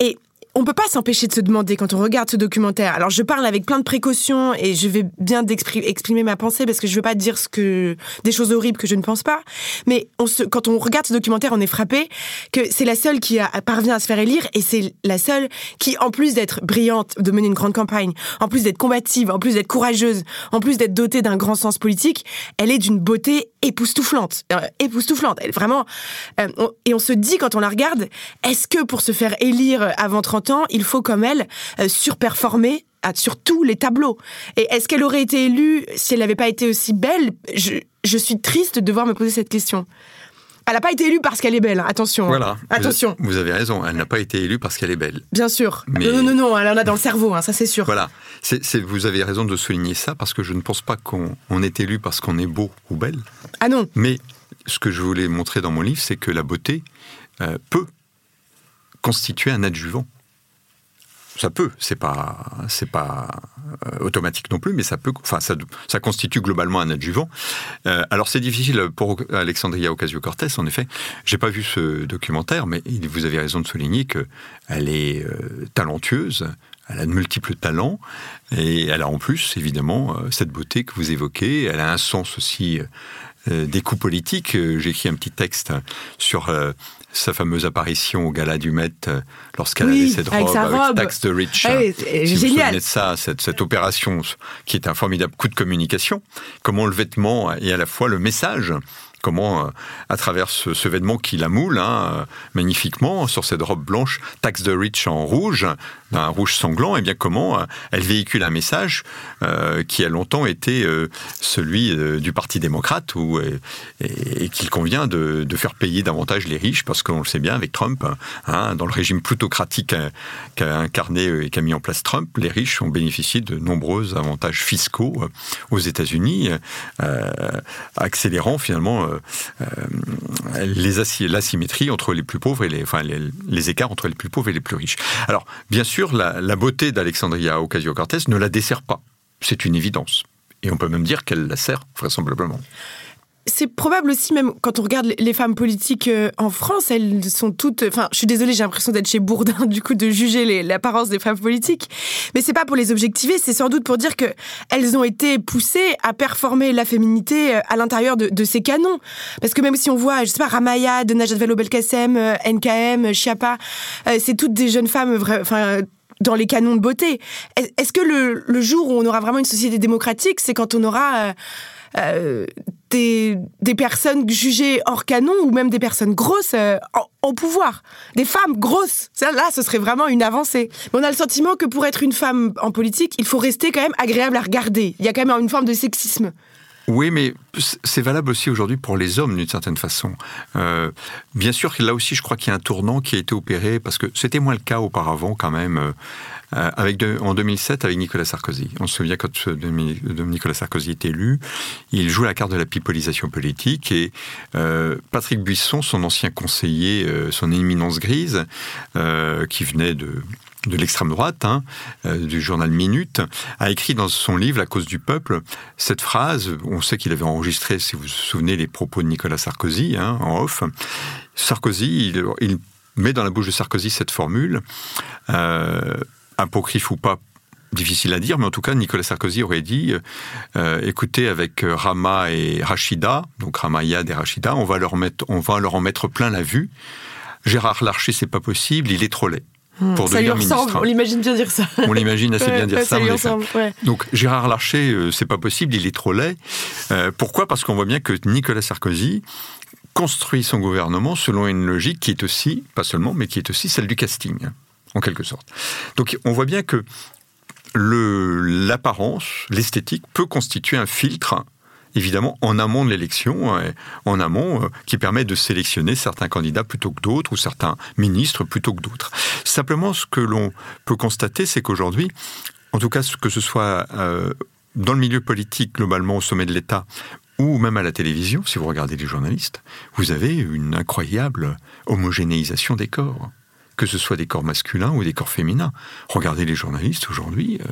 Et on peut pas s'empêcher de se demander quand on regarde ce documentaire. Alors je parle avec plein de précautions et je vais bien exprimer ma pensée parce que je veux pas dire ce que des choses horribles que je ne pense pas. Mais on se, quand on regarde ce documentaire, on est frappé que c'est la seule qui parvient à se faire élire et c'est la seule qui, en plus d'être brillante, de mener une grande campagne, en plus d'être combative, en plus d'être courageuse, en plus d'être dotée d'un grand sens politique, elle est d'une beauté époustouflante, euh, époustouflante. Vraiment. Euh, et on se dit quand on la regarde, est-ce que pour se faire élire avant 30 il faut comme elle euh, surperformer sur tous les tableaux? Et est-ce qu'elle aurait été élue si elle n'avait pas été aussi belle? Je, suis triste de devoir me poser cette question. Elle n'a pas été élue parce qu'elle est belle, attention. Hein. Voilà. Attention. Vous avez raison, elle n'a pas été élue parce qu'elle est belle. Bien sûr. Non, non, non, elle en a dans le cerveau, hein, ça c'est sûr. Voilà. vous avez raison de souligner ça parce que je ne pense pas qu'on est élu parce qu'on est beau ou belle. Ah non. Mais ce que je voulais montrer dans mon livre, c'est que la beauté euh, peut constituer un adjuvant ça peut, c'est pas, c'est pas automatique non plus, mais ça peut, enfin, ça, constitue globalement un adjuvant. Euh, alors c'est difficile pour Alexandria Ocasio-Cortez, en effet. J'ai pas vu ce documentaire, mais vous avez raison de souligner que elle est euh, talentueuse, elle a de multiples talents, et elle a en plus, évidemment, cette beauté que vous évoquez. Elle a un sens aussi des coups politiques. J'ai écrit un petit texte sur sa fameuse apparition au gala du Met euh, lorsqu'elle avait cette robe avec, Tax the Rich. c'est génial. de ça, cette, cette, opération qui est un formidable coup de communication, comment le vêtement est à la fois le message comment, euh, à travers ce, vêtement qui la moule hein, euh, magnifiquement sur cette robe blanche, Tax the Rich en rouge, d'un rouge sanglant, et eh bien comment euh, elle véhicule un message qui a longtemps été celui du Parti démocrate, où, et, qu'il convient de, faire payer davantage les riches, parce qu'on le sait bien avec Trump, hein, dans le régime plutocratique qu'a incarné et qu'a mis en place Trump, les riches ont bénéficié de nombreux avantages fiscaux aux États-Unis, accélérant finalement l'asymétrie entre les plus pauvres et les, enfin, les, écarts entre les plus pauvres et les plus riches. Alors, bien sûr, la, la beauté d'Alexandria Ocasio-Cortez ne la dessert pas. C'est une évidence. Et on peut même dire qu'elle la sert, vraisemblablement c'est probable aussi, même quand on regarde les femmes politiques euh, en France, elles sont toutes. Enfin, je suis désolée, j'ai l'impression d'être chez Bourdin, [laughs] du coup, de juger l'apparence des femmes politiques. Mais c'est pas pour les objectiver, c'est sans doute pour dire que elles ont été poussées à performer la féminité euh, à l'intérieur de, ces canons. Parce que même si on voit, je sais pas, Ramaya, de Najat Vallaud-Belkacem, euh, NKM, Chiappa, c'est toutes des jeunes femmes, enfin dans les canons de beauté. Est-ce que le, jour où on aura vraiment une société démocratique, c'est quand on aura euh, des, personnes jugées hors canon ou même des personnes grosses euh, en, pouvoir. Des femmes grosses. Ça, là, ce serait vraiment une avancée. Mais on a le sentiment que pour être une femme en politique, il faut rester quand même agréable à regarder. Il y a quand même une forme de sexisme. Oui, mais c'est valable aussi aujourd'hui pour les hommes d'une certaine façon. Euh, bien sûr, là aussi, je crois qu'il y a un tournant qui a été opéré parce que c'était moins le cas auparavant quand même. Euh, en 2007 avec Nicolas Sarkozy. On se souvient quand Nicolas Sarkozy est élu, il joue la carte de la pipolisation politique et euh, Patrick Buisson, son ancien conseiller, son éminence grise, qui venait de de l'extrême droite, hein, euh, du journal Minute, a écrit dans son livre La cause du peuple cette phrase. On sait qu'il avait enregistré, si vous vous souvenez, les propos de Nicolas Sarkozy hein, en off. Sarkozy, il, met dans la bouche de Sarkozy cette formule, euh, apocryphe ou pas, difficile à dire, mais en tout cas, Nicolas Sarkozy aurait dit euh, écoutez, avec Rama et Rachida, donc Ramayad et Rachida, on va leur, mettre, on va leur en mettre plein la vue. Gérard Larcher, c'est pas possible, il est trop laid. Hmm. pour ça lui ressemble, on l'imagine bien dire ça. On l'imagine assez bien [laughs] dire ça. Donc Gérard Larcher, euh, c'est pas possible, il est trop laid. Euh, pourquoi? Parce qu'on voit bien que Nicolas Sarkozy construit son gouvernement selon une logique qui est aussi, pas seulement, mais qui est aussi celle du casting, en quelque sorte. Donc on voit bien que l'apparence, l'esthétique peut constituer un filtre évidemment en amont de l'élection, euh, en amont, euh, qui permet de sélectionner certains candidats plutôt que d'autres ou certains ministres plutôt que d'autres. Simplement, ce que l'on peut constater, c'est qu'aujourd'hui, en tout cas, que ce soit euh, dans le milieu politique, globalement au sommet de l'État, ou même à la télévision, si vous regardez les journalistes, vous avez une incroyable homogénéisation des corps que ce soit des corps masculins ou des corps féminins. Regardez les journalistes aujourd'hui, euh,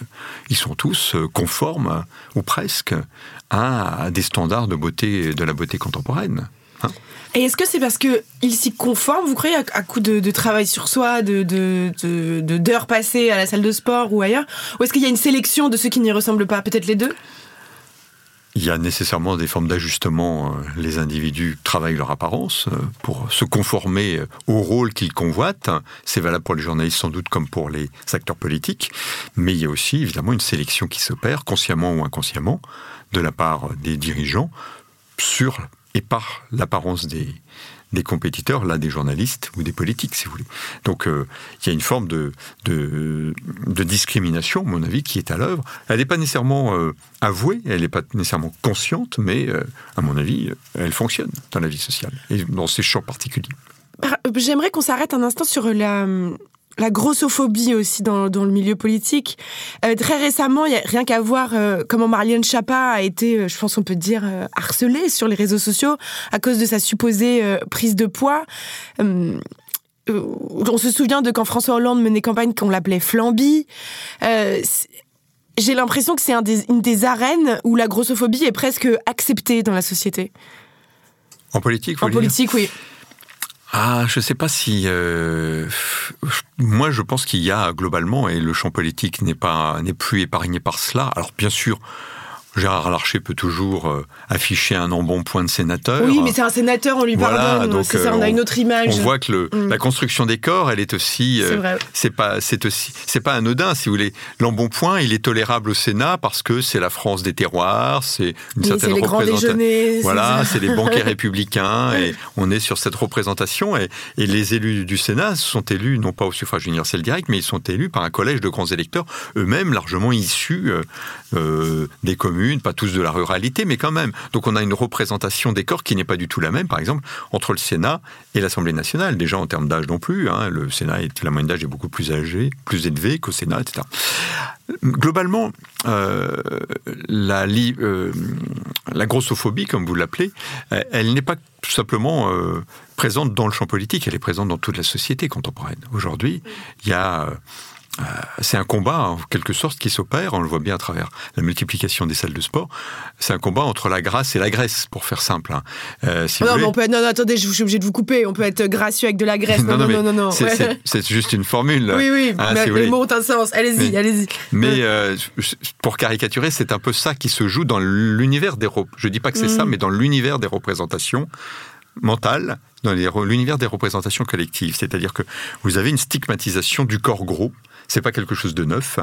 ils sont tous euh, conformes, ou presque, à, des standards de beauté, de la beauté contemporaine. Hein. et est-ce que c'est parce qu'ils s'y conforment, vous croyez, à, coup de, travail sur soi, de, d'heures passées à la salle de sport ou ailleurs? Ou est-ce qu'il y a une sélection de ceux qui n'y ressemblent pas? Peut-être les deux? Il y a nécessairement des formes d'ajustement. Euh, les individus travaillent leur apparence euh, pour se conformer euh, au rôle qu'ils convoitent. C'est valable pour les journalistes sans doute comme pour les acteurs politiques. Mais il y a aussi évidemment une sélection qui s'opère, consciemment ou inconsciemment, de la part des dirigeants sur et par l'apparence des, des compétiteurs, là des journalistes ou des politiques, si vous voulez. Donc euh, il y a une forme de, de, discrimination, à mon avis, qui est à l'œuvre. Elle n'est pas nécessairement euh, avouée, elle n'est pas nécessairement consciente, mais euh, à mon avis, elle fonctionne dans la vie sociale et dans ces champs particuliers. J'aimerais qu'on s'arrête un instant sur la, la grossophobie aussi dans, dans, le milieu politique. Euh, très récemment, il y a rien qu'à voir euh, comment Marlène Schiappa a été, euh, je pense on peut dire, harcelée sur les réseaux sociaux à cause de sa supposée prise de poids. on se souvient de quand François Hollande menait campagne qu'on l'appelait Flamby. J'ai l'impression que c'est un une des arènes où la grossophobie est presque acceptée dans la société. En politique, En politique, oui. Ah, je ne sais pas si. Euh, moi, je pense qu'il y a globalement, et le champ politique n'est pas n'est plus épargné par cela. Alors, bien sûr, Gérard Larcher peut toujours euh, afficher un embonpoint de sénateur. Oui, mais c'est un sénateur, on lui pardonne. Donc ça, on a une autre image. On voit que le, mm. la construction des corps, elle est aussi. Euh, c'est pas, c'est aussi, c'est pas anodin, si vous voulez. L'embonpoint, il est tolérable au Sénat parce que c'est la France des terroirs, c'est une certaine représentation. Voilà, c'est les banquiers [laughs] républicains et on est sur cette représentation et, et, les élus du Sénat sont élus non pas au suffrage universel direct, mais ils sont élus par un collège de grands électeurs eux-mêmes largement issus euh, des communes pas tous de la ruralité, mais quand même. Donc on a une représentation des corps qui n'est pas du tout la même, par exemple, entre le Sénat et l'Assemblée nationale. Déjà en termes d'âge non plus. Hein, le Sénat, la moyenne d'âge est beaucoup plus âgée, plus élevée qu'au Sénat, etc. Globalement, euh, la, euh, la, grossophobie, comme vous l'appelez, elle n'est pas tout simplement euh, présente dans le champ politique, elle est présente dans toute la société contemporaine. Aujourd'hui, il y a euh, c'est un combat en quelque sorte qui s'opère, on le voit bien à travers la multiplication des salles de sport. C'est un combat entre la grâce et la graisse, pour faire simple. Hein. Euh, non, mais on peut non, attendez, je suis obligé de vous couper. On peut être gracieux avec de la graisse. [laughs] Non, non, non, non. C'est juste une formule. Oui, oui, hein, mais les mots ont un sens. Allez-y, allez-y. Mais euh, pour caricaturer, c'est un peu ça qui se joue dans l'univers des. Je dis pas que c'est ça, mm. mais dans l'univers des représentations mentales dans l'univers des représentations collectives. C'est-à-dire que vous avez une stigmatisation du corps gros c'est pas quelque chose de neuf.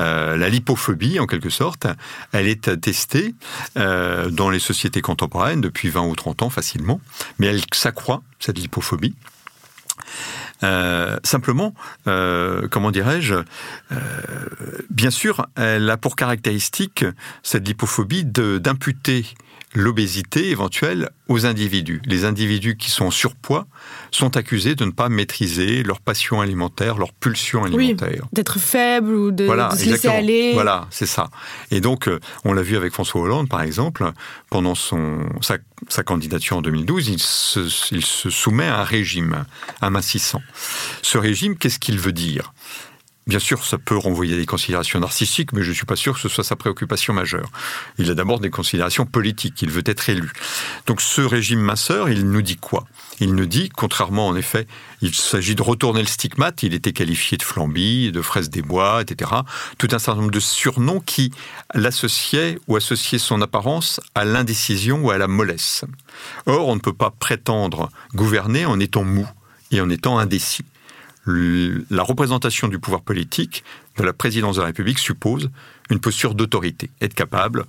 Euh, la lipophobie, en quelque sorte, elle est testée euh, dans les sociétés contemporaines depuis 20 ou 30 ans facilement, mais elle s'accroît, cette lipophobie. Euh, simplement, comment dirais-je, bien sûr, elle a pour caractéristique, cette lipophobie, d'imputer l'obésité éventuelle aux individus. Les individus qui sont en surpoids sont accusés de ne pas maîtriser leur passion alimentaire, leur pulsion alimentaire. Oui, d'être faible ou de, se laisser aller. Voilà, c'est ça. Et donc, euh, on l'a vu avec François Hollande, par exemple, pendant son, sa, candidature en 2012, il se, il se soumet à un régime amincissant. Ce régime, qu'est-ce qu'il veut dire? Bien sûr, ça peut renvoyer à des considérations narcissiques, mais je ne suis pas sûr que ce soit sa préoccupation majeure. Il a d'abord des considérations politiques, il veut être élu. Donc ce régime minceur, il nous dit quoi? Il nous dit, contrairement en effet, il s'agit de retourner le stigmate, il était qualifié de flambie, de fraise des bois, etc. Tout un certain nombre de surnoms qui l'associaient ou associaient son apparence à l'indécision ou à la mollesse. Or, on ne peut pas prétendre gouverner en étant mou et en étant indécis la représentation du pouvoir politique de la présidence de la République suppose une posture d'autorité, être capable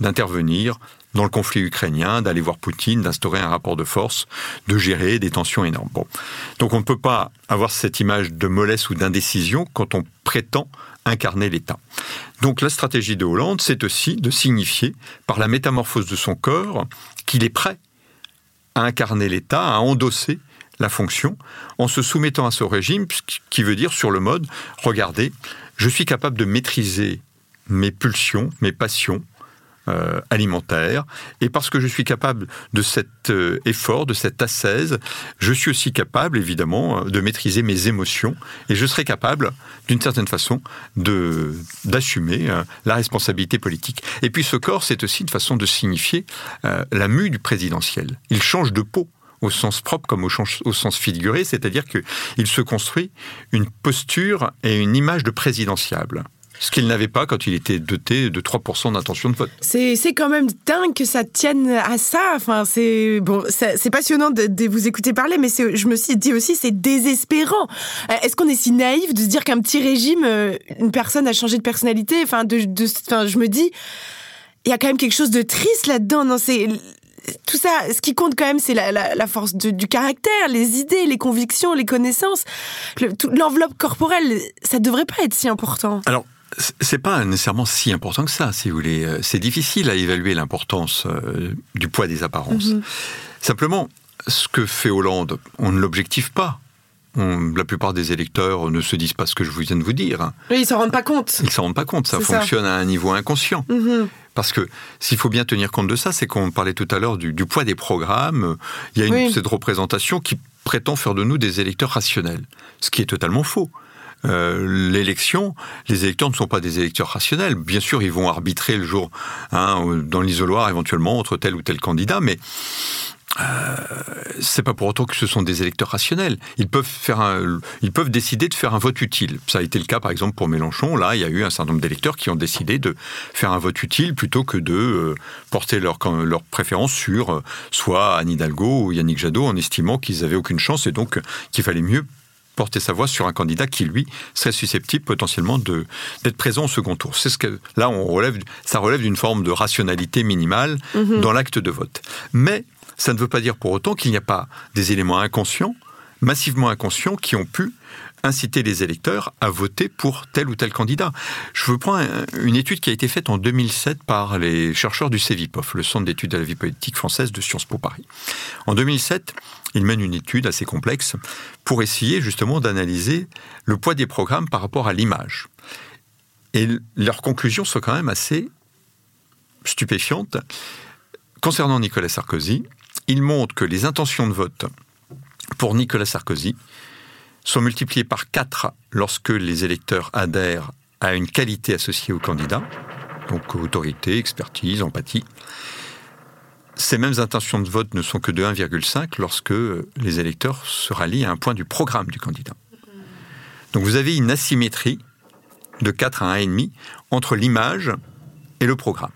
d'intervenir dans le conflit ukrainien, d'aller voir Poutine, d'instaurer un rapport de force, de gérer des tensions énormes. Donc on ne peut pas avoir cette image de mollesse ou d'indécision quand on prétend incarner l'État. Donc la stratégie de Hollande, c'est aussi de signifier, par la métamorphose de son corps, qu'il est prêt à incarner l'État, à endosser la fonction en se soumettant à ce régime, qui veut dire sur le mode, regardez, je suis capable de maîtriser mes pulsions, mes passions, euh, alimentaires. Et parce que je suis capable de cet euh, effort, de cette ascèse, je suis aussi capable, évidemment, euh, de maîtriser mes émotions. Et je serai capable, d'une certaine façon, d'assumer la responsabilité politique. Et puis ce corps, c'est aussi une façon de signifier la mue du présidentiel. Il change de peau au sens propre comme au, sens figuré, c'est-à-dire qu'il se construit une posture et une image de présidentiable. Ce qu'il n'avait pas quand il était doté de 3% d'intention de vote. C'est quand même dingue que ça tienne à ça. Enfin, c'est bon, passionnant de, vous écouter parler, mais je me suis dit aussi, c'est désespérant. Euh, est-ce qu'on est si naïf de se dire qu'un petit régime, euh, une personne a changé de personnalité? Enfin, de, enfin, je me dis, il y a quand même quelque chose de triste là-dedans. Tout ça, ce qui compte quand même, c'est la, force du caractère, les idées, les convictions, les connaissances. L'enveloppe corporelle, ça devrait pas être si important. Alors, c'est pas nécessairement si important que ça, si vous voulez. Euh, c'est difficile à évaluer l'importance euh, du poids des apparences. Mhm. Simplement, ce que fait Hollande, on ne l'objective pas. la plupart des électeurs ne se disent pas ce que je viens de vous dire. Oui, ils s'en rendent pas compte. Ils s'en rendent pas compte. Ça fonctionne à un niveau inconscient. Mhm. Parce que s'il faut bien tenir compte de ça, c'est qu'on parlait tout à l'heure du, poids des programmes. Il y a une, cette représentation qui prétend faire de nous des électeurs rationnels, ce qui est totalement faux. Euh, l'élection, les électeurs ne sont pas des électeurs rationnels. Bien sûr, ils vont arbitrer le jour hein, dans l'isoloir éventuellement entre tel ou tel candidat, mais euh, c'est pas pour autant que ce sont des électeurs rationnels. Ils peuvent faire un, ils peuvent décider de faire un vote utile. Ça a été le cas par exemple pour Mélenchon. Là, il y a eu un certain nombre d'électeurs qui ont décidé de faire un vote utile plutôt que de euh, porter leur, leur préférence sur euh, soit Anne Hidalgo ou Yannick Jadot en estimant qu'ils avaient aucune chance et donc qu'il fallait mieux porter sa voix sur un candidat qui, lui, serait susceptible potentiellement d'être présent au second tour. C'est ce que, là, on relève, ça relève d'une forme de rationalité minimale mhm. dans l'acte de vote. Mais ça ne veut pas dire pour autant qu'il n'y a pas des éléments inconscients, massivement inconscients, qui ont pu inciter les électeurs à voter pour tel ou tel candidat. Je vous prends une étude qui a été faite en 2007 par les chercheurs du CEVIPOF, le Centre d'études de la vie politique française de Sciences Po Paris. En 2007, ils mènent une étude assez complexe pour essayer justement d'analyser le poids des programmes par rapport à l'image. Et leurs conclusions sont quand même assez stupéfiantes. Concernant Nicolas Sarkozy, ils montrent que les intentions de vote pour Nicolas Sarkozy sont multipliées par 4 lorsque les électeurs adhèrent à une qualité associée au candidat, donc autorité, expertise, empathie. Ces mêmes intentions de vote ne sont que de 1,5 lorsque les électeurs se rallient à un point du programme du candidat. Donc vous avez une asymétrie de 4 à 1,5 entre l'image et le programme.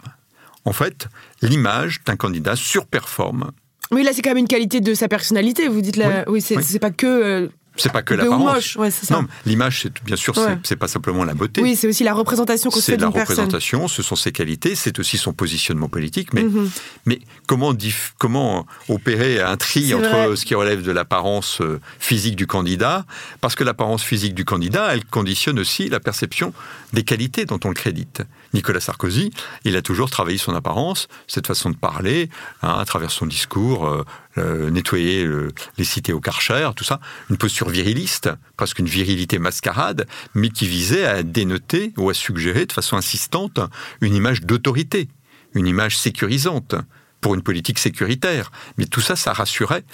En fait, l'image d'un candidat surperforme oui, là, c'est quand même une qualité de sa personnalité. Vous dites là, oui, c'est pas que euh, c'est pas que l'apparence. Ouais, non, l'image, c'est bien sûr, c'est pas simplement la beauté. Oui, c'est aussi la représentation qu'on fait d'une personne. C'est la représentation, ce sont ses qualités, c'est aussi son positionnement politique. Mais, mhm. mais comment, comment opérer un tri entre ce qui relève de l'apparence euh, physique du candidat Parce que l'apparence physique du candidat, elle conditionne aussi la perception des qualités dont on le crédite. Nicolas Sarkozy, il a toujours travaillé son apparence, cette façon de parler, hein, à travers son discours, euh, euh, nettoyer les cités au Karcher, tout ça, une posture viriliste, presque une virilité mascarade, mais qui visait à dénoter ou à suggérer de façon insistante une image d'autorité, une image sécurisante pour une politique sécuritaire. Mais tout ça, ça rassurait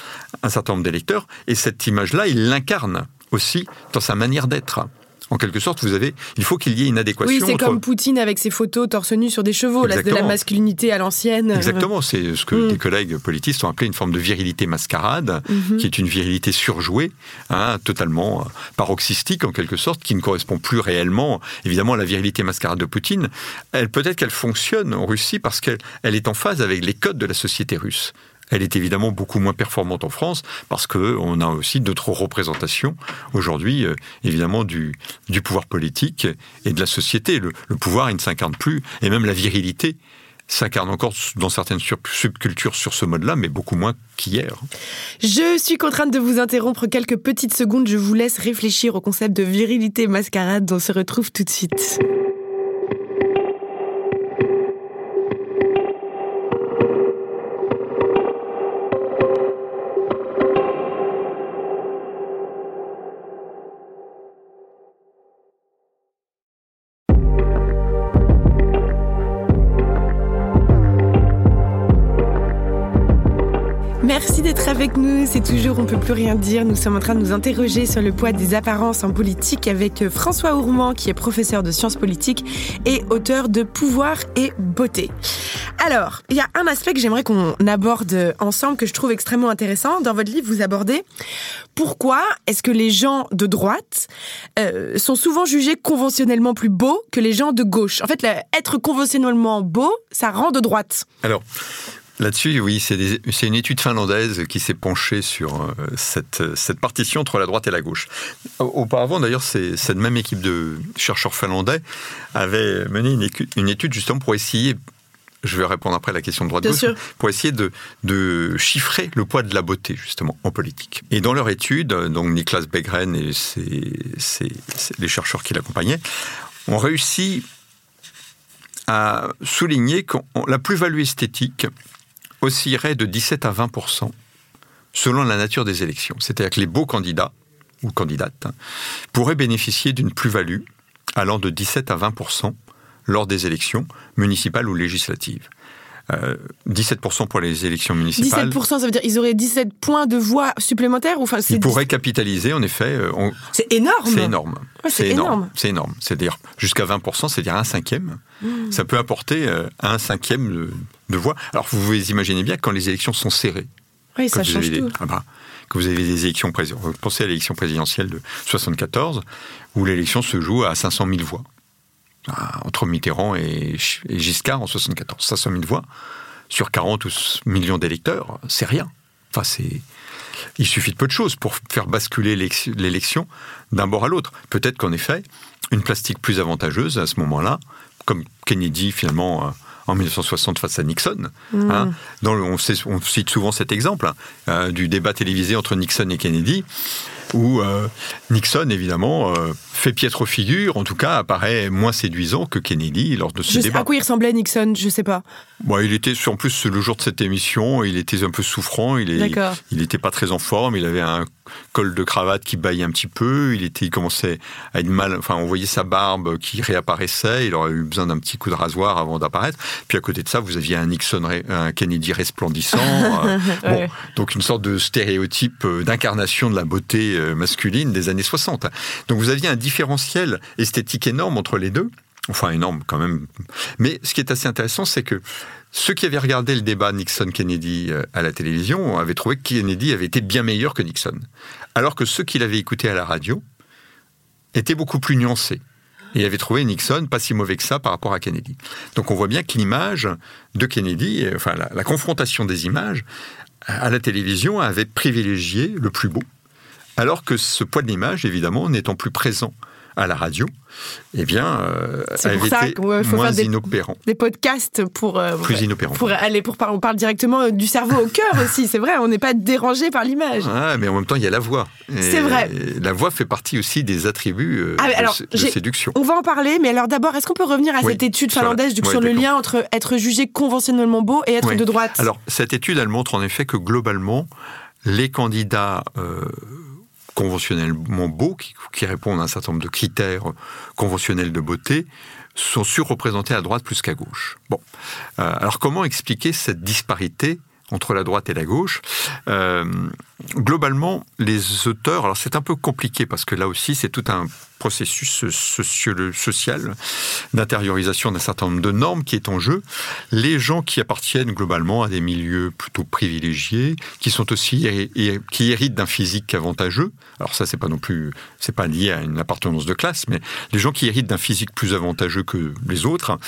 un certain nombre d'électeurs, et cette image-là, il l'incarne aussi dans sa manière d'être en quelque sorte, vous avez, il faut qu'il y ait une adéquation. Oui, c'est comme Poutine avec ses photos torse nu sur des chevaux, là, de la masculinité à l'ancienne. Exactement, c'est ce que mm. des collègues politistes ont appelé une forme de virilité mascarade, mm-hmm. qui est une virilité surjouée, hein, totalement euh, paroxystique en quelque sorte, qui ne correspond plus réellement, évidemment, à la virilité mascarade de Poutine. Elle peut-être qu'elle fonctionne en Russie parce qu'elle est en phase avec les codes de la société russe. Elle est évidemment beaucoup moins performante en France parce qu'on a aussi d'autres représentations aujourd'hui, euh, évidemment, du, pouvoir politique et de la société. Le, pouvoir, il ne s'incarne plus, et même la virilité s'incarne encore dans certaines subcultures sur ce mode-là, mais beaucoup moins qu'hier. Je suis contrainte de vous interrompre quelques petites secondes. Je vous laisse réfléchir au concept de virilité mascarade. On se retrouve tout de suite. Avec nous. C'est toujours On peut plus rien dire. Nous sommes en train de nous interroger sur le poids des apparences en politique avec euh, François Ourmand, qui est professeur de sciences politiques et auteur de Pouvoir et beauté. Alors, il y a un aspect que j'aimerais qu'on aborde ensemble que je trouve extrêmement intéressant. Dans votre livre, vous abordez pourquoi est-ce que les gens de droite euh, sont souvent jugés conventionnellement plus beaux que les gens de gauche. En fait, être conventionnellement beau, ça rend de droite. Alors, Là-dessus, oui, c'est une étude finlandaise qui s'est penchée sur euh, cette, cette, partition entre la droite et la gauche. Auparavant, d'ailleurs, cette même équipe de chercheurs finlandais avait mené une, étude justement pour essayer je vais répondre après à la question de droite-gauche, pour essayer de, de, chiffrer le poids de la beauté, justement, en politique. Et dans leur étude, donc Niklas Begren et les chercheurs qui l'accompagnaient, ont réussi à souligner que la plus-value esthétique oscillerait de 17 à 20 selon la nature des élections. C'est-à-dire que les beaux candidats ou candidates pourraient bénéficier d'une plus-value allant de 17 à 20 lors des élections municipales ou législatives. 17% euh, pour les élections municipales. 17%, ça veut dire qu'ils auraient 17 points de voix supplémentaires ou enfin, Ils pourraient capitaliser, en effet. Euh, c'est énorme C'est énorme. c'est énorme. C'est énorme. C'est-à-dire jusqu'à 20%, c'est-à-dire un cinquième. Mmh. Ça peut apporter euh, un cinquième de, voix. Alors vous vous imaginez bien quand les élections sont serrées. Oui, ça change tout. Ah bah, que vous avez des élections présidentielles. Pensez à l'élection présidentielle de 74, où l'élection se joue à 500 000 voix. Ah, entre Mitterrand et, Giscard en 74. 500 000 voix sur 40 millions d'électeurs, c'est rien. Enfin, c'est. Il suffit de peu de choses pour faire basculer l'élection d'un bord à l'autre. Peut-être qu'en effet, une plastique plus avantageuse à ce moment-là, comme Kennedy finalement euh, en 1960 face à Nixon. Mmh. Hein, on, cite souvent cet exemple hein, euh, du débat télévisé entre Nixon et Kennedy, où Nixon, évidemment, fait piètre figure, en tout cas apparaît moins séduisant que Kennedy lors de ce je débat. à quoi il ressemblait Nixon? Je sais pas. Bon, il était, en plus, le jour de cette émission, il était un peu souffrant, il n'était pas très en forme, il avait un col de cravate qui baillait un petit peu, il, était, il commençait à être mal, enfin on voyait sa barbe qui réapparaissait, il aurait eu besoin d'un petit coup de rasoir avant d'apparaître. Puis à côté de ça, vous aviez un Nixon, un Kennedy resplendissant, [laughs] bon, donc une sorte de stéréotype euh, d'incarnation de la beauté euh, masculine des années 60. Donc vous aviez un différentiel esthétique énorme entre les deux. Enfin, énorme quand même. Mais ce qui est assez intéressant, c'est que ceux qui avaient regardé le débat Nixon-Kennedy euh, à la télévision avaient trouvé que Kennedy avait été bien meilleur que Nixon. Alors que ceux qui l'avaient écouté à la radio étaient beaucoup plus nuancés. Et avaient trouvé Nixon pas si mauvais que ça par rapport à Kennedy. Donc on voit bien que l'image de Kennedy, enfin la confrontation des images à la télévision avait privilégié le plus beau. Alors que ce poids de l'image, évidemment, n'étant plus présent à la radio, eh bien, euh, elle était moins faire des, inopérant. Des podcasts pour, euh, Plus inopérant. pour aller pour on parle directement euh, du cerveau au cœur aussi. C'est vrai, on n'est pas dérangé par l'image. Ah, mais en même temps, il y a la voix. C'est vrai. La voix fait partie aussi des attributs ah, de, séduction. On va en parler, mais alors d'abord, est-ce qu'on peut revenir à cette étude finlandaise sur, le lien entre être jugé conventionnellement beau et être de droite? Alors, cette étude, elle montre en effet que globalement, les candidats conventionnellement beaux, qui, répondent à un certain nombre de critères conventionnels de beauté, sont surreprésentés à droite plus qu'à gauche. Bon, euh, alors comment expliquer cette disparité entre la droite et la gauche? Euh, globalement, les auteurs, alors c'est un peu compliqué parce que là aussi c'est tout un processus social d'intériorisation d'un certain nombre de normes qui est en jeu. Les gens qui appartiennent globalement à des milieux plutôt privilégiés, qui sont aussi qui héritent d'un physique avantageux. Alors ça c'est pas non plus c'est pas lié à une appartenance de classe, mais les gens qui héritent d'un physique plus avantageux que les autres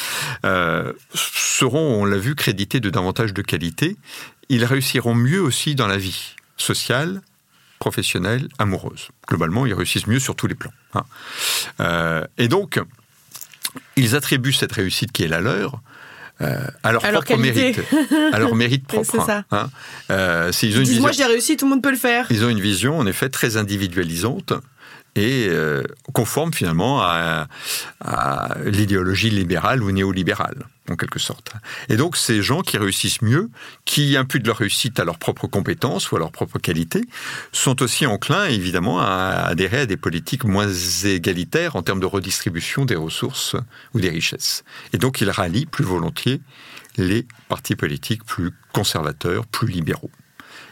euh, seront, on l'a vu, crédités de davantage de qualité. Ils réussiront mieux aussi dans la vie sociale, professionnelle, amoureuse. Globalement, ils réussissent mieux sur tous les plans. Hein. Euh, et donc, ils attribuent cette réussite qui est la leur euh, à leur propre mérite, à leur mérite [laughs] propre. c'est ça. Hein. Euh, ils ont une moi j'ai réussi, tout le monde peut le faire. Ils ont une vision en effet très individualisante et euh, conforme finalement à, l'idéologie libérale ou néolibérale, en quelque sorte. Et donc ces gens qui réussissent mieux, qui imputent leur réussite à leurs propres compétences ou à leurs propres qualités, sont aussi enclins évidemment à adhérer à des politiques moins égalitaires en termes de redistribution des ressources ou des richesses. Et donc ils rallient plus volontiers les partis politiques plus conservateurs, plus libéraux.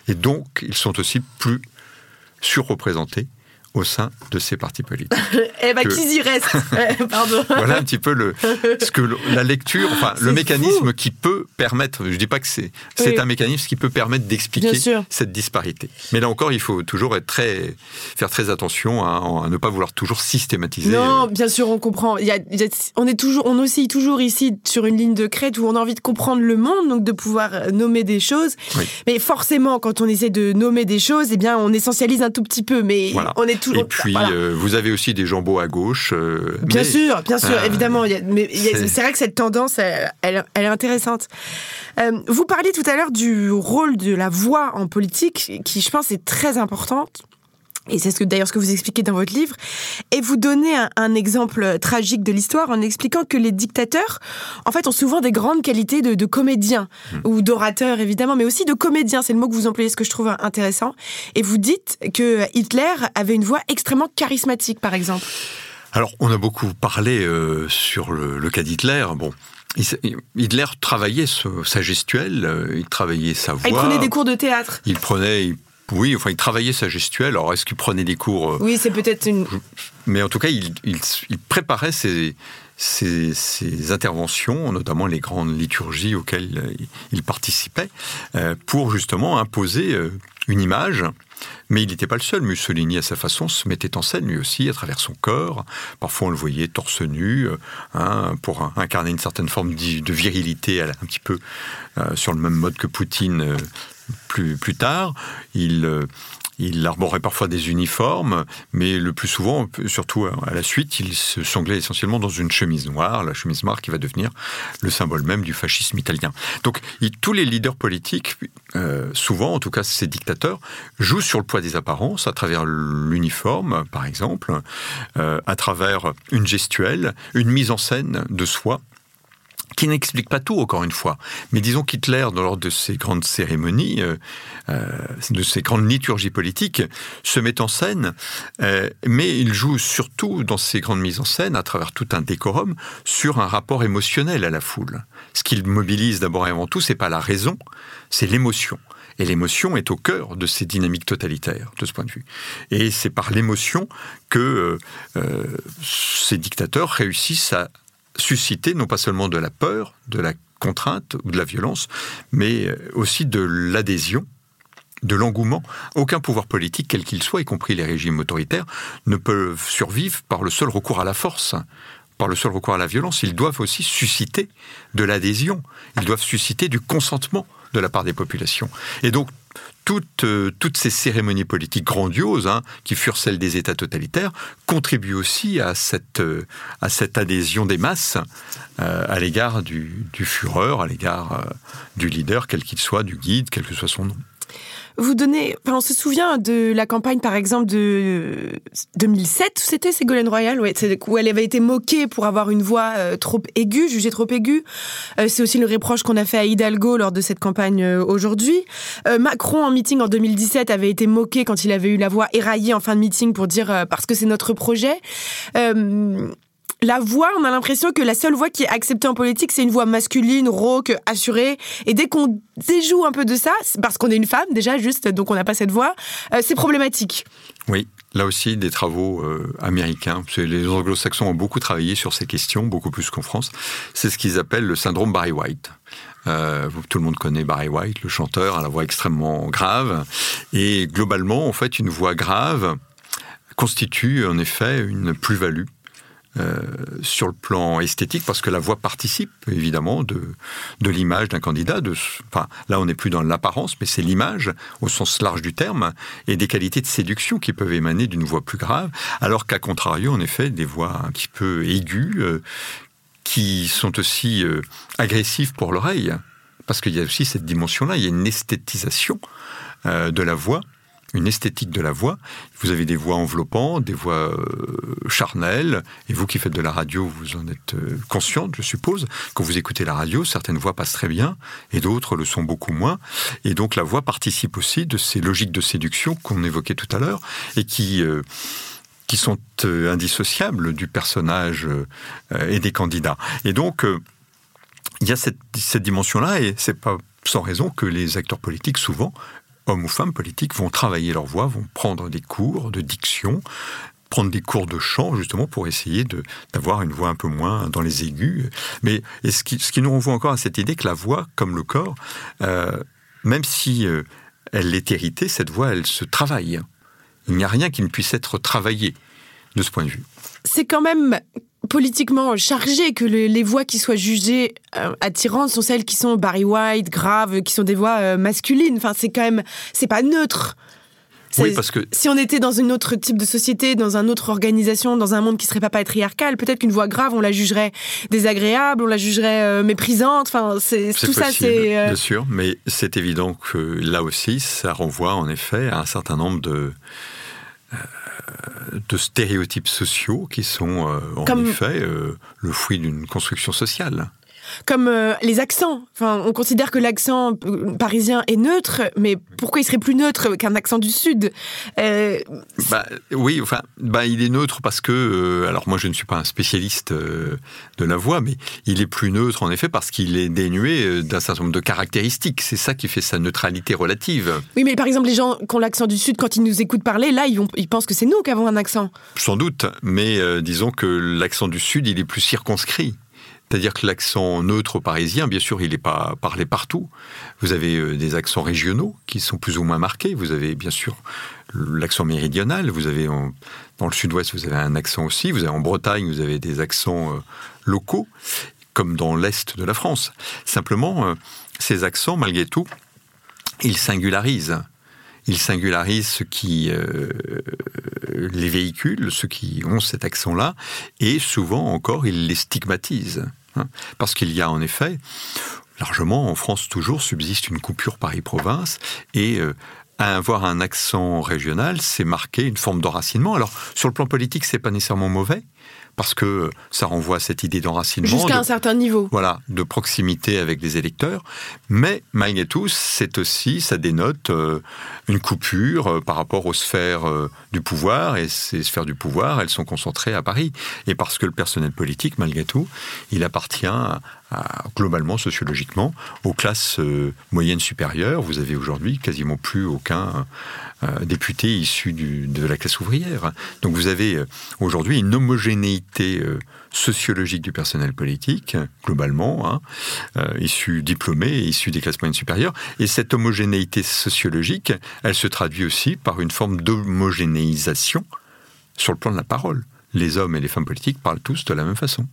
Et donc ils sont aussi plus surreprésentés au sein de ces partis politiques. [laughs] eh ben, qu'ils y restent [laughs] Pardon. Voilà un petit peu le, ce que la lecture, enfin, le mécanisme qui peut permettre, je ne dis pas que c'est, c'est un mécanisme qui peut permettre d'expliquer cette disparité. Mais là encore, il faut toujours être très, faire très attention à, ne pas vouloir toujours systématiser. Non, euh, bien sûr, on comprend. Il y a, on est toujours, on oscille toujours ici sur une ligne de crête où on a envie de comprendre le monde, donc de pouvoir euh, nommer des choses. Mais forcément, quand on essaie de nommer des choses, eh bien, on essentialise un tout petit peu. Mais on est et puis, euh, vous avez aussi des jambons à gauche. Euh, bien sûr, bien sûr, euh, évidemment. mais c'est vrai que cette tendance, elle, est intéressante. vous parliez tout à l'heure du rôle de la voix en politique, qui, je pense, est très importante. Et c'est ce que, d'ailleurs ce que vous expliquez dans votre livre. Et vous donnez un, exemple tragique de l'histoire en expliquant que les dictateurs, en fait, ont souvent des grandes qualités de, comédiens hmm. ou d'orateurs, évidemment, mais aussi de comédiens. C'est le mot que vous employez, ce que je trouve intéressant. Et vous dites que Hitler avait une voix extrêmement charismatique, par exemple. Alors, on a beaucoup parlé euh, sur le, cas d'Hitler. Bon, Hitler travaillait sa gestuelle, euh, il travaillait sa voix. il prenait des cours de théâtre. Il prenait, oui, enfin, il travaillait sa gestuelle. Alors, est-ce qu'il prenait des cours euh, Oui, c'est peut-être une. Mais en tout cas, il, préparait ses, interventions, notamment les grandes liturgies auxquelles euh, il participait, euh, pour justement imposer une image. Mais il n'était pas le seul. Mussolini, à sa façon, se mettait en scène lui aussi, à travers son corps. Parfois, on le voyait torse nu, hein, pour incarner une certaine forme de virilité, un petit peu sur le même mode que Poutine plus, plus tard. Il, euh, il arborait parfois des uniformes, mais le plus souvent, surtout à la suite, il se sanglait essentiellement dans une chemise noire, la chemise noire qui va devenir le symbole même du fascisme italien. Donc tous les leaders politiques, euh, souvent en tout cas ces dictateurs, jouent sur le poids des apparences à travers l'uniforme, par exemple, euh, à travers une gestuelle, une mise en scène de soi qui n'explique pas tout, encore une fois. Mais disons qu'Hitler, lors de ces grandes cérémonies, euh, euh, de ces grandes liturgies politiques, se met en scène, euh, mais il joue surtout dans ces grandes mises en scène, à travers tout un décorum, sur un rapport émotionnel à la foule. Ce qu'il mobilise d'abord et avant tout, c'est pas la raison, c'est l'émotion. Et l'émotion est au cœur de ces dynamiques totalitaires, de ce point de vue. Et c'est par l'émotion que ces dictateurs réussissent à susciter non pas seulement de la peur, de la contrainte ou de la violence, mais euh, aussi de l'adhésion de l'engouement. Aucun pouvoir politique, quel qu'il soit, y compris les régimes autoritaires, ne peuvent survivre par le seul recours à la force, par le seul recours à la violence. Ils doivent aussi susciter de l'adhésion, ils doivent susciter du consentement de la part des populations. Et donc, toutes, euh, toutes ces cérémonies politiques grandioses, hein, qui furent celles des États totalitaires, contribuent aussi à cette, euh, adhésion des masses euh, à l'égard du, du Führer, à l'égard du leader, quel qu'il soit, du guide, quel que soit son nom vous donnez, enfin, on se souvient de la campagne, par exemple, de 2007, c'était Ségolène Royal, où elle avait été moquée pour avoir une voix euh, trop aiguë, jugée trop aiguë. Euh, c'est aussi le reproche qu'on a fait à Hidalgo lors de cette campagne euh, aujourd'hui. Macron, en meeting en 2017, avait été moqué quand il avait eu la voix éraillée en fin de meeting pour dire parce que c'est notre projet la voix, on a l'impression que la seule voix qui est acceptée en politique, c'est une voix masculine, rauque, assurée. Et dès qu'on déjoue un peu de ça, parce qu'on est une femme déjà, juste, donc on n'a pas cette voix, euh, c'est problématique. Oui, là aussi des travaux euh, américains. Les anglo-saxons ont beaucoup travaillé sur ces questions, beaucoup plus qu'en France. C'est ce qu'ils appellent le syndrome Barry White. Euh, tout le monde connaît Barry White, le chanteur, à la voix extrêmement grave. Et globalement, en fait, une voix grave constitue en effet une plus-value euh, sur le plan esthétique, parce que la voix participe évidemment de, de l'image d'un candidat. De, enfin, là, on n'est plus dans l'apparence, mais c'est l'image au sens large du terme, et des qualités de séduction qui peuvent émaner d'une voix plus grave, alors qu'à contrario, en effet, des voix un petit peu aiguës, euh, qui sont aussi euh, agressives pour l'oreille, parce qu'il y a aussi cette dimension-là, il y a une esthétisation de la voix une esthétique de la voix. Vous avez des voix enveloppantes, des voix euh, charnelles, et vous qui faites de la radio, vous en êtes euh, consciente, je suppose. Quand vous écoutez la radio, certaines voix passent très bien, et d'autres le sont beaucoup moins. Et donc la voix participe aussi de ces logiques de séduction qu'on évoquait tout à l'heure, et qui... Euh, qui sont indissociables du personnage et des candidats. Et donc, il y a cette, cette dimension-là, et c'est pas sans raison que les acteurs politiques, souvent, hommes ou femmes politiques, vont travailler leur voix, vont prendre des cours de diction, prendre des cours de chant justement pour essayer d'avoir une voix un peu moins dans les aigus. Mais ce, qui, nous renvoie encore à cette idée que la voix, comme le corps, euh, même si euh, elle est héritée, cette voix, elle se travaille. Il n'y a rien qui ne puisse être travaillé de ce point de vue. C'est quand même politiquement chargé, que les voix qui soient jugées euh, attirantes sont celles qui sont Barry White, graves, qui sont des voix euh, masculines. Enfin, c'est quand même, c'est pas neutre. Oui, parce que si on était dans une autre type de société, dans une autre organisation, dans un monde qui serait pas patriarcal, peut-être qu'une voix grave, on la jugerait désagréable, on la jugerait euh, méprisante. Enfin, c'est tout ça, c'est bien sûr, mais c'est évident que là aussi, ça renvoie en effet à un certain nombre de de stéréotypes sociaux qui sont euh, en effet euh, le fruit d'une construction sociale comme euh, les accents. Enfin, on considère que l'accent parisien est neutre, mais pourquoi il serait plus neutre qu'un accent du Sud? Bah, Oui, enfin, bah, il est neutre parce que, alors moi je ne suis pas un spécialiste de la voix, mais il est plus neutre en effet parce qu'il est dénué d'un certain nombre de caractéristiques. C'est ça qui fait sa neutralité relative. Oui, mais par exemple, les gens qui ont l'accent du Sud, quand ils nous écoutent parler, là, ils, vont, ils pensent que c'est nous qui avons un accent. Sans doute, mais disons que l'accent du Sud, il est plus circonscrit. C'est-à-dire que l'accent neutre parisien, bien sûr, il n'est pas parlé partout. Vous avez euh, des accents régionaux qui sont plus ou moins marqués. Vous avez bien sûr l'accent méridional. Vous avez dans le sud-ouest, vous avez un accent aussi. Vous avez en Bretagne, vous avez des accents euh, locaux, comme dans l'est de la France. Simplement, euh, ces accents, malgré tout, ils singularisent. Il singularise ceux qui euh, les véhiculent, ceux qui ont cet accent-là, et souvent encore, il les stigmatise. Hein. parce qu'il y a en effet, largement en France toujours, subsiste une coupure Paris-Province, et euh, avoir un accent régional, c'est marquer une forme d'enracinement. Alors, sur le plan politique, c'est pas nécessairement mauvais, parce que ça renvoie à cette idée d'enracinement. Jusqu'à un certain niveau. Voilà, de proximité avec les électeurs. Mais malgré tout, c'est aussi, ça dénote euh, une coupure euh, par rapport aux sphères euh, du pouvoir. Et ces sphères du pouvoir, elles sont concentrées à Paris. Et parce que le personnel politique, malgré tout, il appartient à, globalement, sociologiquement, aux classes moyennes supérieures. Vous avez aujourd'hui quasiment plus aucun député issu de la classe ouvrière. Donc vous avez aujourd'hui une homogénéité euh, sociologique du personnel politique, globalement, hein, euh, issu diplômé, issu des classes moyennes supérieures. Et cette homogénéité sociologique, elle se traduit aussi par une forme d'homogénéisation sur le plan de la parole. Les hommes et les femmes politiques parlent tous de la même façon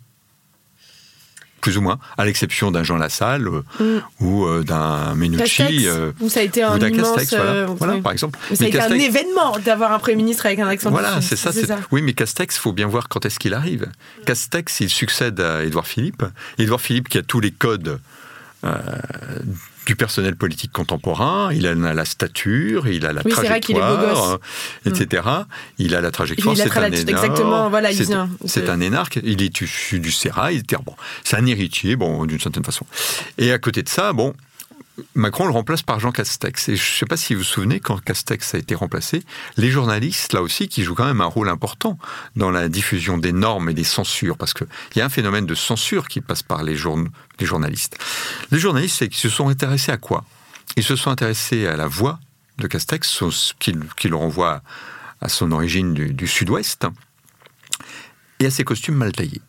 plus ou moins, à l'exception d'un Jean Lassalle euh, mm. ou euh, d'un Menucci. Euh, où ça a été un immense, Castex, voilà, par exemple. ça a été un événement d'avoir un Premier ministre avec un accent Voilà, c'est ça, Oui, mais Castex, il faut bien voir quand est-ce qu'il arrive. Castex, il succède à Édouard Philippe. Édouard Philippe qui a tous les codes du personnel politique contemporain, il a la stature, il a la trajectoire, etc. Il a la trajectoire, c'est un énarque. Exactement, voilà, C'est un énarque, il est issu du sérail, bon, c'est un héritier, bon, d'une certaine façon. Et à côté de ça, bon, Macron le remplace par Jean Castex. Et je ne sais pas si vous vous souvenez, quand Castex a été remplacé, les journalistes, là aussi, qui jouent quand même un rôle important dans la diffusion des normes et des censures, parce qu'il y a un phénomène de censure qui passe par les, les journalistes. Les journalistes, ils se sont intéressés à quoi? Ils se sont intéressés à la voix de Castex, qui, le renvoie à son origine du, du sud-ouest, et à ses costumes mal taillés.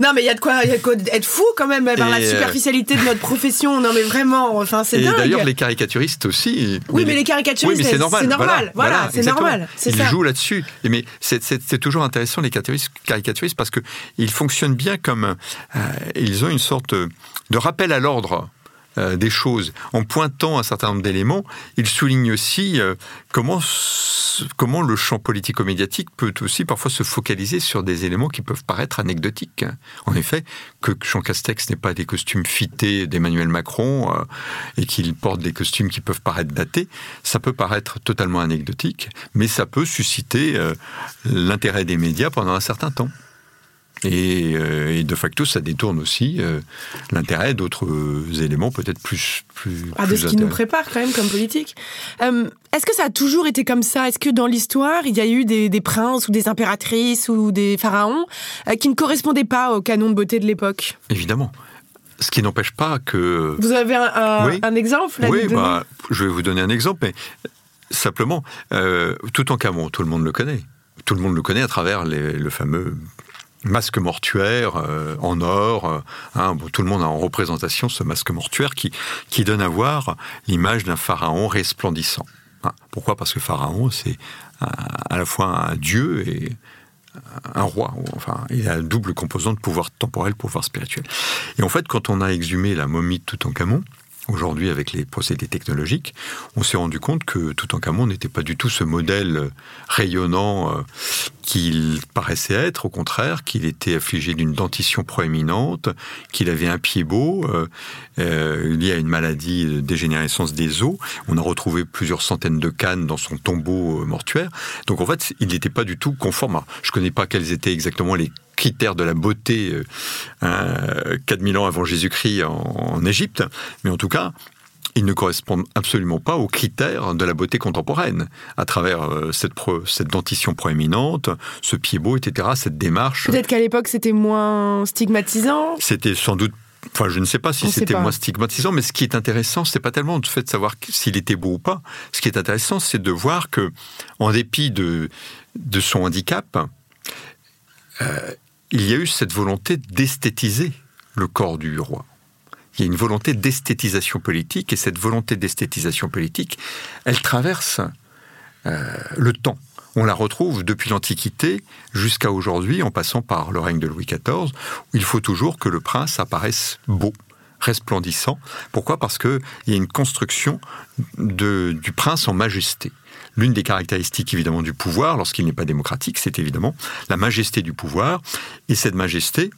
Non, mais il y a de quoi, être fou quand même par la euh, superficialité de notre profession. Non, mais vraiment, enfin, c'est dingue. Et d'ailleurs, les caricaturistes aussi. Oui, mais, les caricaturistes, c'est normal. normal. Voilà, c'est normal. Ils jouent là-dessus. Mais c'est toujours intéressant les caricaturistes parce que ils fonctionnent bien comme euh, ils ont une sorte de rappel à l'ordre euh, des choses. En pointant un certain nombre d'éléments, il souligne aussi euh, comment, comment le champ politico-médiatique peut aussi parfois se focaliser sur des éléments qui peuvent paraître anecdotiques. En effet, que Jean Castex n'ait pas des costumes fités d'Emmanuel Macron euh, et qu'il porte des costumes qui peuvent paraître datés, ça peut paraître totalement anecdotique, mais ça peut susciter l'intérêt des médias pendant un certain temps. Euh, et, de facto, ça détourne aussi euh, l'intérêt d'autres éléments peut-être plus, plus, ah, de ce qui nous prépare quand même comme politique. Euh, est-ce que ça a toujours été comme ça? Est-ce que dans l'histoire, il y a eu des, princes ou des impératrices ou des pharaons qui ne correspondaient pas au canon de beauté de l'époque? Évidemment. Ce qui n'empêche pas que... Vous avez un, exemple Oui, bah, je vais vous donner un exemple, mais simplement, tout en Camon, tout le monde le connaît. Tout le monde le connaît à travers le fameux masque mortuaire euh, en or. Euh, hein, tout le monde a en représentation ce masque mortuaire qui, donne à voir l'image d'un pharaon resplendissant. Hein, pourquoi? Parce que pharaon, c'est à la fois un dieu et un roi. Enfin, il a un double composant de pouvoir temporel, pouvoir spirituel. Et en fait, quand on a exhumé la momie de Toutankhamon, Aujourd'hui, avec les procédés technologiques, on s'est rendu compte que Toutankhamon n'était pas du tout ce modèle rayonnant euh, qu'il paraissait être, au contraire, qu'il était affligé d'une dentition proéminente, qu'il avait un pied beau, euh, euh, lié à une maladie de dégénérescence des os. On a retrouvé plusieurs centaines de cannes dans son tombeau mortuaire. Donc en fait, il n'était pas du tout conforme. je ne connais pas quels étaient exactement les critères de la beauté euh, 4000 ans avant Jésus-Christ en Égypte, mais en tout cas, ils ne correspondent absolument pas aux critères de la beauté contemporaine, à travers euh, cette, cette dentition proéminente, ce pied beau, etc., cette démarche. Peut-être qu'à l'époque, c'était moins stigmatisant C'était sans doute Enfin, je ne sais pas si c'était moins stigmatisant, mais ce qui est intéressant, c'est pas tellement le fait de savoir s'il était beau ou pas. Ce qui est intéressant, c'est de voir que, en dépit de, de son handicap, euh, il y a eu cette volonté d'esthétiser le corps du roi. Il y a une volonté d'esthétisation politique, et cette volonté d'esthétisation politique, elle traverse euh, le temps. On la retrouve depuis l'Antiquité jusqu'à aujourd'hui, en passant par le règne de Louis XIV, où il faut toujours que le prince apparaisse beau, resplendissant. Pourquoi? Parce qu'il y a une construction du prince en majesté. L'une des caractéristiques évidemment du pouvoir, lorsqu'il n'est pas démocratique, c'est évidemment la majesté du pouvoir. Et cette majesté,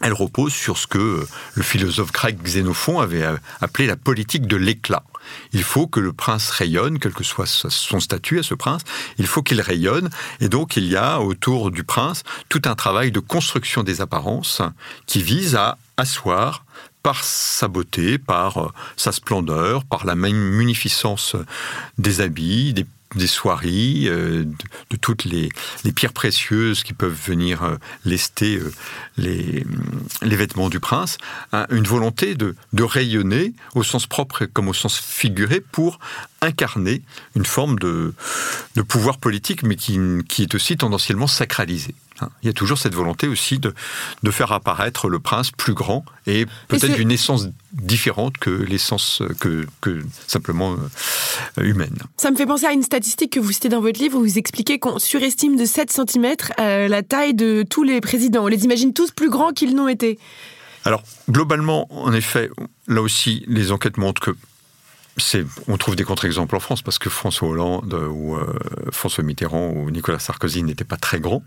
elle repose sur ce que le philosophe grec Xénophon avait appelé la politique de l'éclat. Il faut que le prince rayonne, quel que soit son statut à ce prince, il faut qu'il rayonne. Et donc il y a autour du prince tout un travail de construction des apparences qui vise à asseoir par sa beauté, par sa splendeur, par la munificence des habits, des soieries, euh, de, toutes les, pierres précieuses qui peuvent venir euh, lester euh, les, vêtements du prince, une volonté de, rayonner au sens propre comme au sens figuré pour incarner une forme de, pouvoir politique, mais qui, est aussi tendanciellement sacralisé. Hein. Il y a toujours cette volonté aussi de, de faire apparaître le prince plus grand et peut-être d'une essence différente que l'essence que, que simplement euh, humaine. Ça me fait penser à une statistique que vous citez dans votre livre où vous expliquez qu'on surestime de 7 cm euh, la taille de tous les présidents. On les imagine tous plus grands qu'ils n'ont été. Alors, globalement, en effet, là aussi, les enquêtes montrent que on trouve des contre-exemples en France parce que François Hollande ou euh, François Mitterrand ou Nicolas Sarkozy n'étaient pas très grands.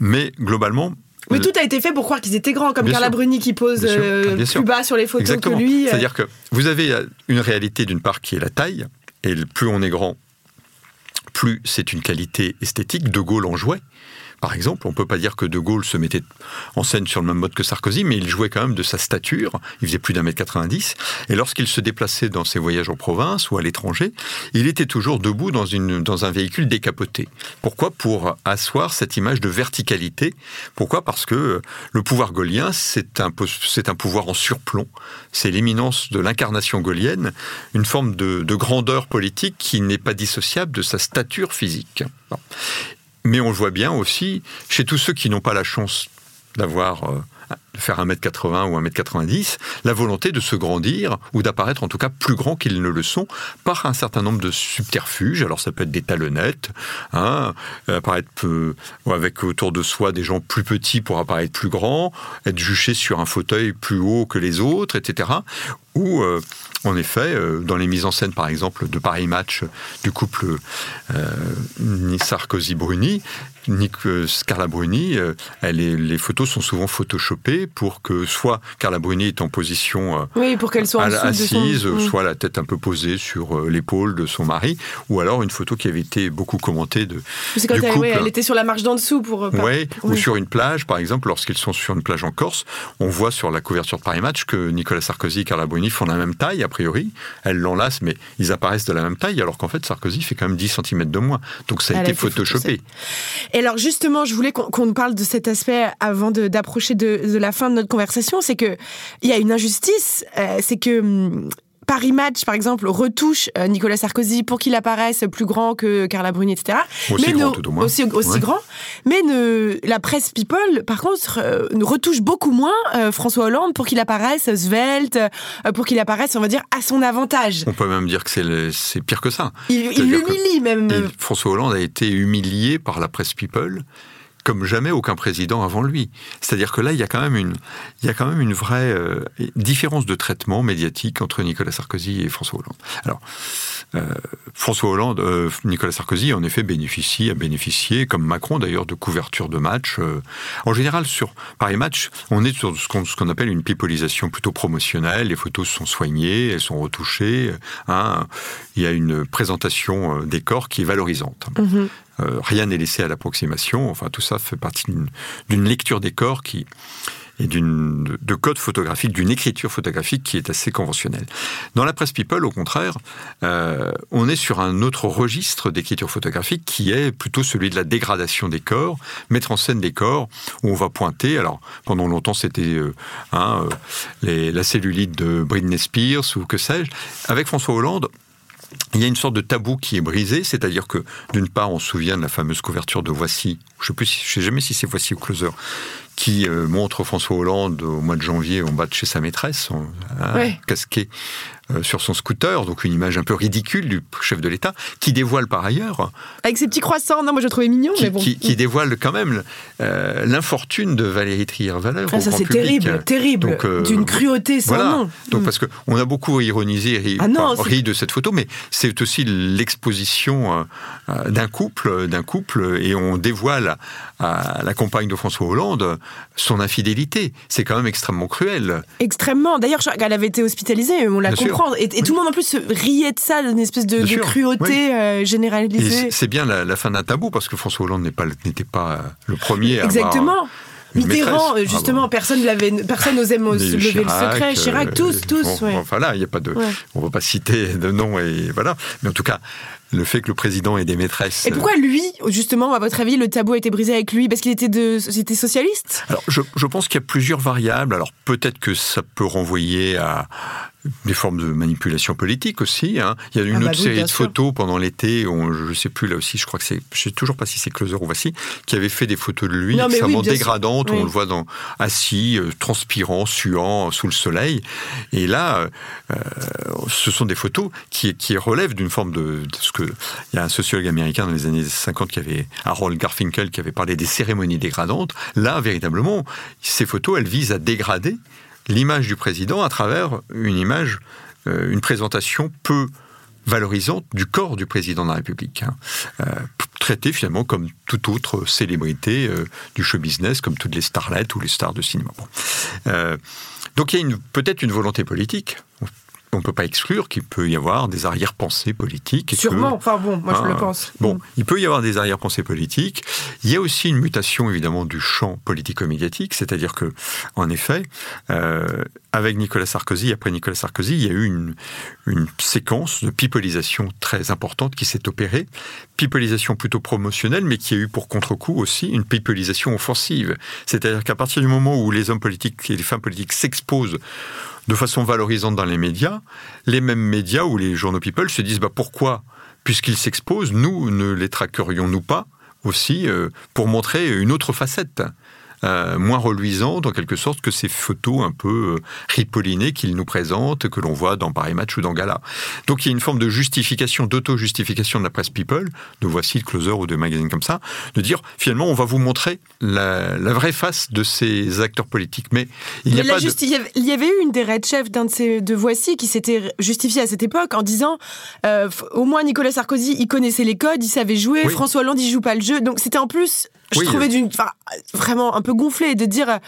Mais globalement, mais tout a été fait pour croire qu'ils étaient grands, comme Carla Bruni qui pose euh, plus bas sur les photos que lui. Euh. C'est-à-dire que vous avez une réalité d'une part qui est la taille, et plus on est grand, plus c'est une qualité esthétique. De Gaulle en jouait. Par exemple, on ne peut pas dire que De Gaulle se mettait en scène sur le même mode que Sarkozy, mais il jouait quand même de sa stature. Il faisait plus d'un mètre 90. Et lorsqu'il se déplaçait dans ses voyages en province ou à l'étranger, il était toujours debout dans, une, dans un véhicule décapoté. Pourquoi? Pour asseoir cette image de verticalité. Pourquoi? Parce que le pouvoir gaulien, c'est un, un pouvoir en surplomb. C'est l'éminence de l'incarnation gaulienne, une forme de, de grandeur politique qui n'est pas dissociable de sa stature physique. Mais on le voit bien aussi chez tous ceux qui n'ont pas la chance d'avoir euh, de faire 1m80 ou 1m90, la volonté de se grandir ou d'apparaître en tout cas plus grand qu'ils ne le sont par un certain nombre de subterfuges. Alors ça peut être des talonnettes, hein, apparaître peu, ou avec autour de soi des gens plus petits pour apparaître plus grands, être juché sur un fauteuil plus haut que les autres, etc. Ou euh, en effet, euh, dans les mises en scène, par exemple, de Paris Match du couple euh, Sarkozy-Bruni, Carla Bruni, elle les photos sont souvent photoshopées pour que soit Carla Bruni est en position euh, oui, pour qu'elle soit assise, mm. soit la tête un peu posée sur euh, l'épaule de son mari, ou alors une photo qui avait été beaucoup commentée de du elle, couple. elle était sur la marche d'en dessous pour. Euh, oui, ou sur une plage, par exemple, lorsqu'ils sont sur une plage en Corse, on voit sur la couverture de Paris Match que Nicolas Sarkozy et Carla Bruni font la même taille a priori. Elle l'enlace, mais ils apparaissent de la même taille, alors qu'en fait Sarkozy fait quand même 10 cm de moins. Donc ça a été photoshopé. Et alors justement, je voulais qu'on parle de cet aspect avant d'approcher de, de, la fin de notre conversation, c'est que il y a une injustice, euh, c'est que hum, Paris Match, par exemple, retouche euh, Nicolas Sarkozy pour qu'il apparaisse plus grand que Carla Bruni, etc. Aussi grand, tout au moins. Aussi, grand. Mais ne, la presse People, par contre, euh, retouche beaucoup moins François Hollande pour qu'il apparaisse svelte, pour qu'il apparaisse, on va dire, à son avantage. On peut même dire que c'est pire que ça. Il l'humilie même. François Hollande a été humilié par la presse People comme jamais aucun président avant lui. C'est-à-dire que là, il y a quand même une, il y a quand même une vraie euh, différence de traitement médiatique entre Nicolas Sarkozy et François Hollande. Alors, euh, François Hollande, euh, Nicolas Sarkozy, en effet, bénéficie, a bénéficié, comme Macron d'ailleurs, de couverture de match. en général, sur Paris Match, on est sur ce qu'on appelle une pipolisation plutôt promotionnelle. Les photos sont soignées, elles sont retouchées. Hein. Il y a une présentation des corps qui est valorisante. Mm-hmm. Euh, rien n'est laissé à l'approximation. Enfin, tout ça fait partie d'une lecture des corps qui et d'une de code photographique, d'une écriture photographique qui est assez conventionnelle. Dans la presse People, au contraire, euh, on est sur un autre registre d'écriture photographique qui est plutôt celui de la dégradation des corps, mettre en scène des corps où on va pointer. Alors pendant longtemps c'était euh, hein, la cellulite de Britney Spears ou que sais-je. Avec François Hollande, il y a une sorte de tabou qui est brisé, c'est-à-dire que d'une part, on se souvient de la fameuse couverture de Voici, je ne sais, jamais si c'est Voici ou Closer, qui montre François Hollande au mois de janvier en bas de chez sa maîtresse, hein, casqué euh, sur son scooter, donc une image un peu ridicule du chef de l'État, qui dévoile par ailleurs... Avec ses petits croissants, non, moi je le trouvais mignon, qui, mais bon. Qui, dévoile quand même euh, l'infortune de Valérie Trier-Valeur ah, Ça c'est terrible, terrible, euh, d'une cruauté sans voilà. nom. Donc mm. parce qu'on a beaucoup ironisé, ri, ah ri de cette photo, mais c'est aussi l'exposition d'un couple, d'un couple, et on dévoile à la compagne de François Hollande son infidélité. C'est quand même extrêmement cruel. Extrêmement. D'ailleurs, elle avait été hospitalisée, on l'a compris et, tout le monde en plus riait de ça, d'une espèce de, cruauté euh, généralisée. C'est bien la, fin d'un tabou parce que François Hollande n'était pas, pas le premier à Exactement. Mitterrand, euh, justement, personne l'avait, personne n'osait lever le secret. Chirac, euh, tous, tous. Enfin là, il y a pas de, on va pas citer de nom et voilà. Mais en tout cas, le fait que le président ait des maîtresses. Et pourquoi lui, justement, à votre avis, le tabou a été brisé avec lui Parce qu'il était de société socialiste? Alors, je, je pense qu'il y a plusieurs variables. Alors, peut-être que ça peut renvoyer à, des formes de manipulation politique aussi. Hein. Il y a une ah autre bah série de photos pendant l'été, je ne sais plus là aussi, je crois que c'est, je sais toujours pas si c'est Closer ou Voici, qui avait fait des photos de lui extrêmement dégradantes. On le voit dans, assis, euh, transpirant, suant sous le soleil. Et là, euh, ce sont des photos qui, qui relèvent d'une forme de, ce que il y a un sociologue américain dans les années 50 qui avait, Harold Garfinkel, qui avait parlé des cérémonies dégradantes. Là, véritablement, ces photos, elles visent à dégrader l'image du président à travers une image, euh, une présentation peu valorisante du corps du président de la République, hein. euh, traité finalement comme toute autre célébrité euh, du show business, comme toutes les starlettes ou les stars de cinéma. donc il y a peut-être une volonté politique, on ne peut pas exclure qu'il peut y avoir des arrière-pensées politiques. Sûrement, enfin bon, moi je le ah. pense. Bon, mm. il peut y avoir des arrière-pensées politiques. Il y a aussi une mutation évidemment du champ politico-médiatique, c'est-à-dire que, en effet, euh, avec Nicolas Sarkozy, après Nicolas Sarkozy, il y a eu une, une séquence de pipolisation très importante qui s'est opérée. Pipolisation plutôt promotionnelle, mais qui a eu pour contre-coup aussi une pipolisation offensive. C'est-à-dire qu'à partir du moment où les hommes politiques et les femmes politiques s'exposent de façon valorisante dans les médias, les mêmes médias ou les journaux people se disent bah pourquoi, puisqu'ils s'exposent, nous ne les traquerions-nous pas aussi euh, pour montrer une autre facette? Euh, moins reluisante en quelque sorte que ces photos un peu euh, ripollinées qu'il nous présente, que l'on voit dans Paris Match ou dans Gala. Donc il y a une forme de justification, d'auto-justification de la presse People, de Voici le Closer ou de magazines comme ça, de dire finalement on va vous montrer la, vraie face de ces acteurs politiques. Mais il n'y a pas Il y avait eu une des red chefs d'un de ces de Voici qui s'était justifié à cette époque en disant euh, au moins Nicolas Sarkozy il connaissait les codes, il savait jouer, François Hollande il joue pas le jeu. Donc c'était en plus je trouvais d'une, vraiment un peu gonflé de dire.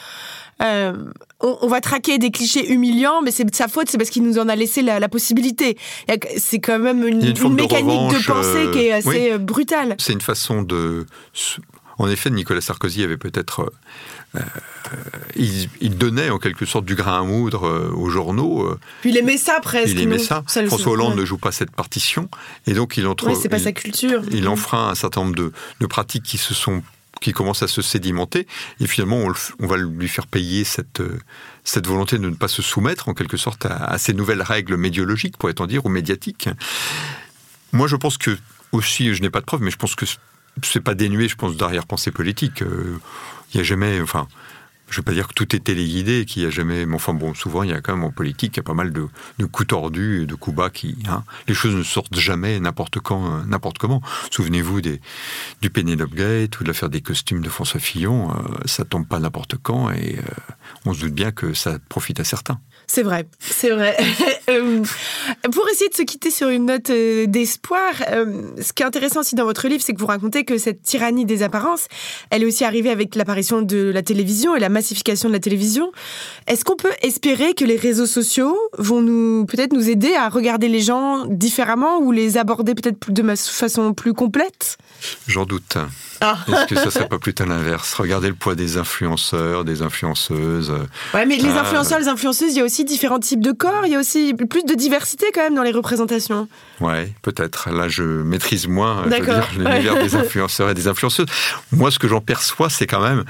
Euh, on, va traquer des clichés humiliants, mais c'est de sa faute, c'est parce qu'il nous en a laissé la, possibilité. C'est quand même une, mécanique de, pensée qui est euh, assez euh, brutale. C'est une façon de. En effet, Nicolas Sarkozy avait peut-être. il, donnait en quelque sorte du grain à moudre aux journaux. Puis il aimait ça presque. Il aimait ça. François Hollande ne joue pas cette partition. Et donc il entre. c'est pas sa culture. Il enfreint un certain nombre de, de pratiques qui se sont qui commence à se sédimenter, et finalement on, va lui faire payer cette, cette volonté de ne pas se soumettre en quelque sorte à, ces nouvelles règles médiologiques, pourrait-on dire, ou médiatiques. Moi je pense que, aussi, je n'ai pas de preuves, mais je pense que c'est pas dénué, je pense, d'arrière-pensée politique. Euh, il n'y a jamais, enfin, je ne vais pas dire que tout est téléguidé, qu'il n'y a jamais. Mais enfin, bon, souvent, il y a quand même en politique, il y a pas mal de, coups tordus et de coups bas qui. Hein, les choses ne sortent jamais n'importe quand, euh, n'importe comment. Souvenez-vous du Penelope Gate ou de l'affaire des costumes de François Fillon. Euh, ça tombe pas n'importe quand et euh, on se doute bien que ça profite à certains. C'est vrai, c'est vrai. [laughs] Euh, pour essayer de se quitter sur une note d'espoir, ce qui est intéressant aussi dans votre livre, c'est que vous racontez que cette tyrannie des apparences, elle est aussi arrivée avec l'apparition de la télévision et la massification de la télévision. Est-ce qu'on peut espérer que les réseaux sociaux vont nous peut-être nous aider à regarder les gens différemment ou les aborder peut-être de façon plus complète? J'en doute. Ah. Est-ce que ça serait pas plutôt l'inverse? Regardez le poids des influenceurs, des influenceuses. Ouais, mais les influenceurs, les influenceuses, il y a aussi différents types de corps, il y a aussi plus de diversité quand même dans les représentations. Ouais, peut-être. Là, je maîtrise moins l'univers des influenceurs et des influenceuses. Moi, ce que j'en perçois, c'est quand même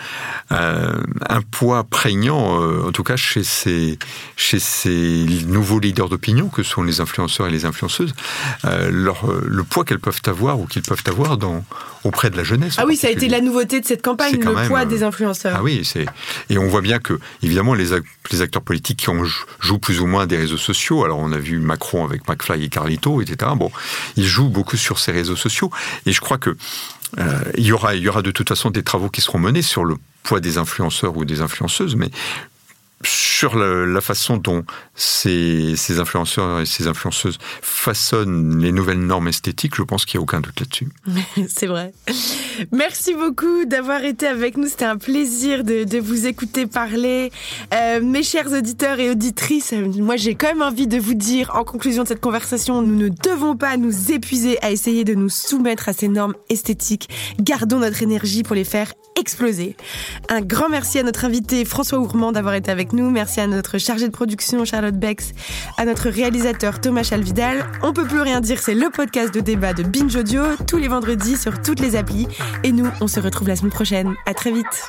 un poids prégnant, en tout cas chez ces, chez ces nouveaux leaders d'opinion que sont les influenceurs et les influenceuses, leur, le poids qu'elles peuvent avoir ou qu'ils peuvent avoir dans, auprès de la jeunesse. Ah oui, ça a été la nouveauté de cette campagne, le poids des influenceurs. Ah oui, c'est et on voit bien que évidemment les, les acteurs politiques qui ont, jouent plus ou moins des réseaux sociaux. Alors on a vu Macron avec McFly et Carlito, etc. Bon, ils jouent beaucoup sur ces réseaux sociaux et je crois que euh, il y aura il y aura de toute façon des travaux qui seront menés sur le poids des influenceurs ou des influenceuses, mais sur la, façon dont ces, influenceurs et ces influenceuses façonnent les nouvelles normes esthétiques, je pense qu'il n'y a aucun doute là-dessus. [laughs] C'est vrai. Merci beaucoup d'avoir été avec nous. C'était un plaisir de, vous écouter parler. Euh, mes chers auditeurs et auditrices, moi j'ai quand même envie de vous dire en conclusion de cette conversation, nous ne devons pas nous épuiser à essayer de nous soumettre à ces normes esthétiques. Gardons notre énergie pour les faire exploser. Un grand merci à notre invité François Ourmand d'avoir été avec nous. Merci à notre chargée de production Charlotte Bex, à notre réalisateur Thomas Chalvidal. On peut plus rien dire, c'est le podcast de débat de Binge Audio tous les vendredis sur toutes les applis. Et nous, on se retrouve la semaine prochaine. À très vite.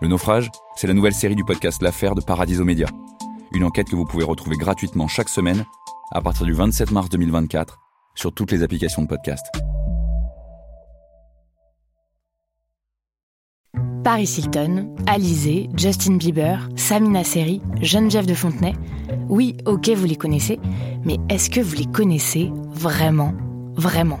Le naufrage, c'est la nouvelle série du podcast L'affaire de Paradiso Média. Une enquête que vous pouvez retrouver gratuitement chaque semaine à partir du 27 mars 2024 sur toutes les applications de podcast. Paris Hilton, Alizé, Justin Bieber, Samina Seri, Geneviève de Fontenay. Oui, ok, vous les connaissez, mais est-ce que vous les connaissez vraiment? Vraiment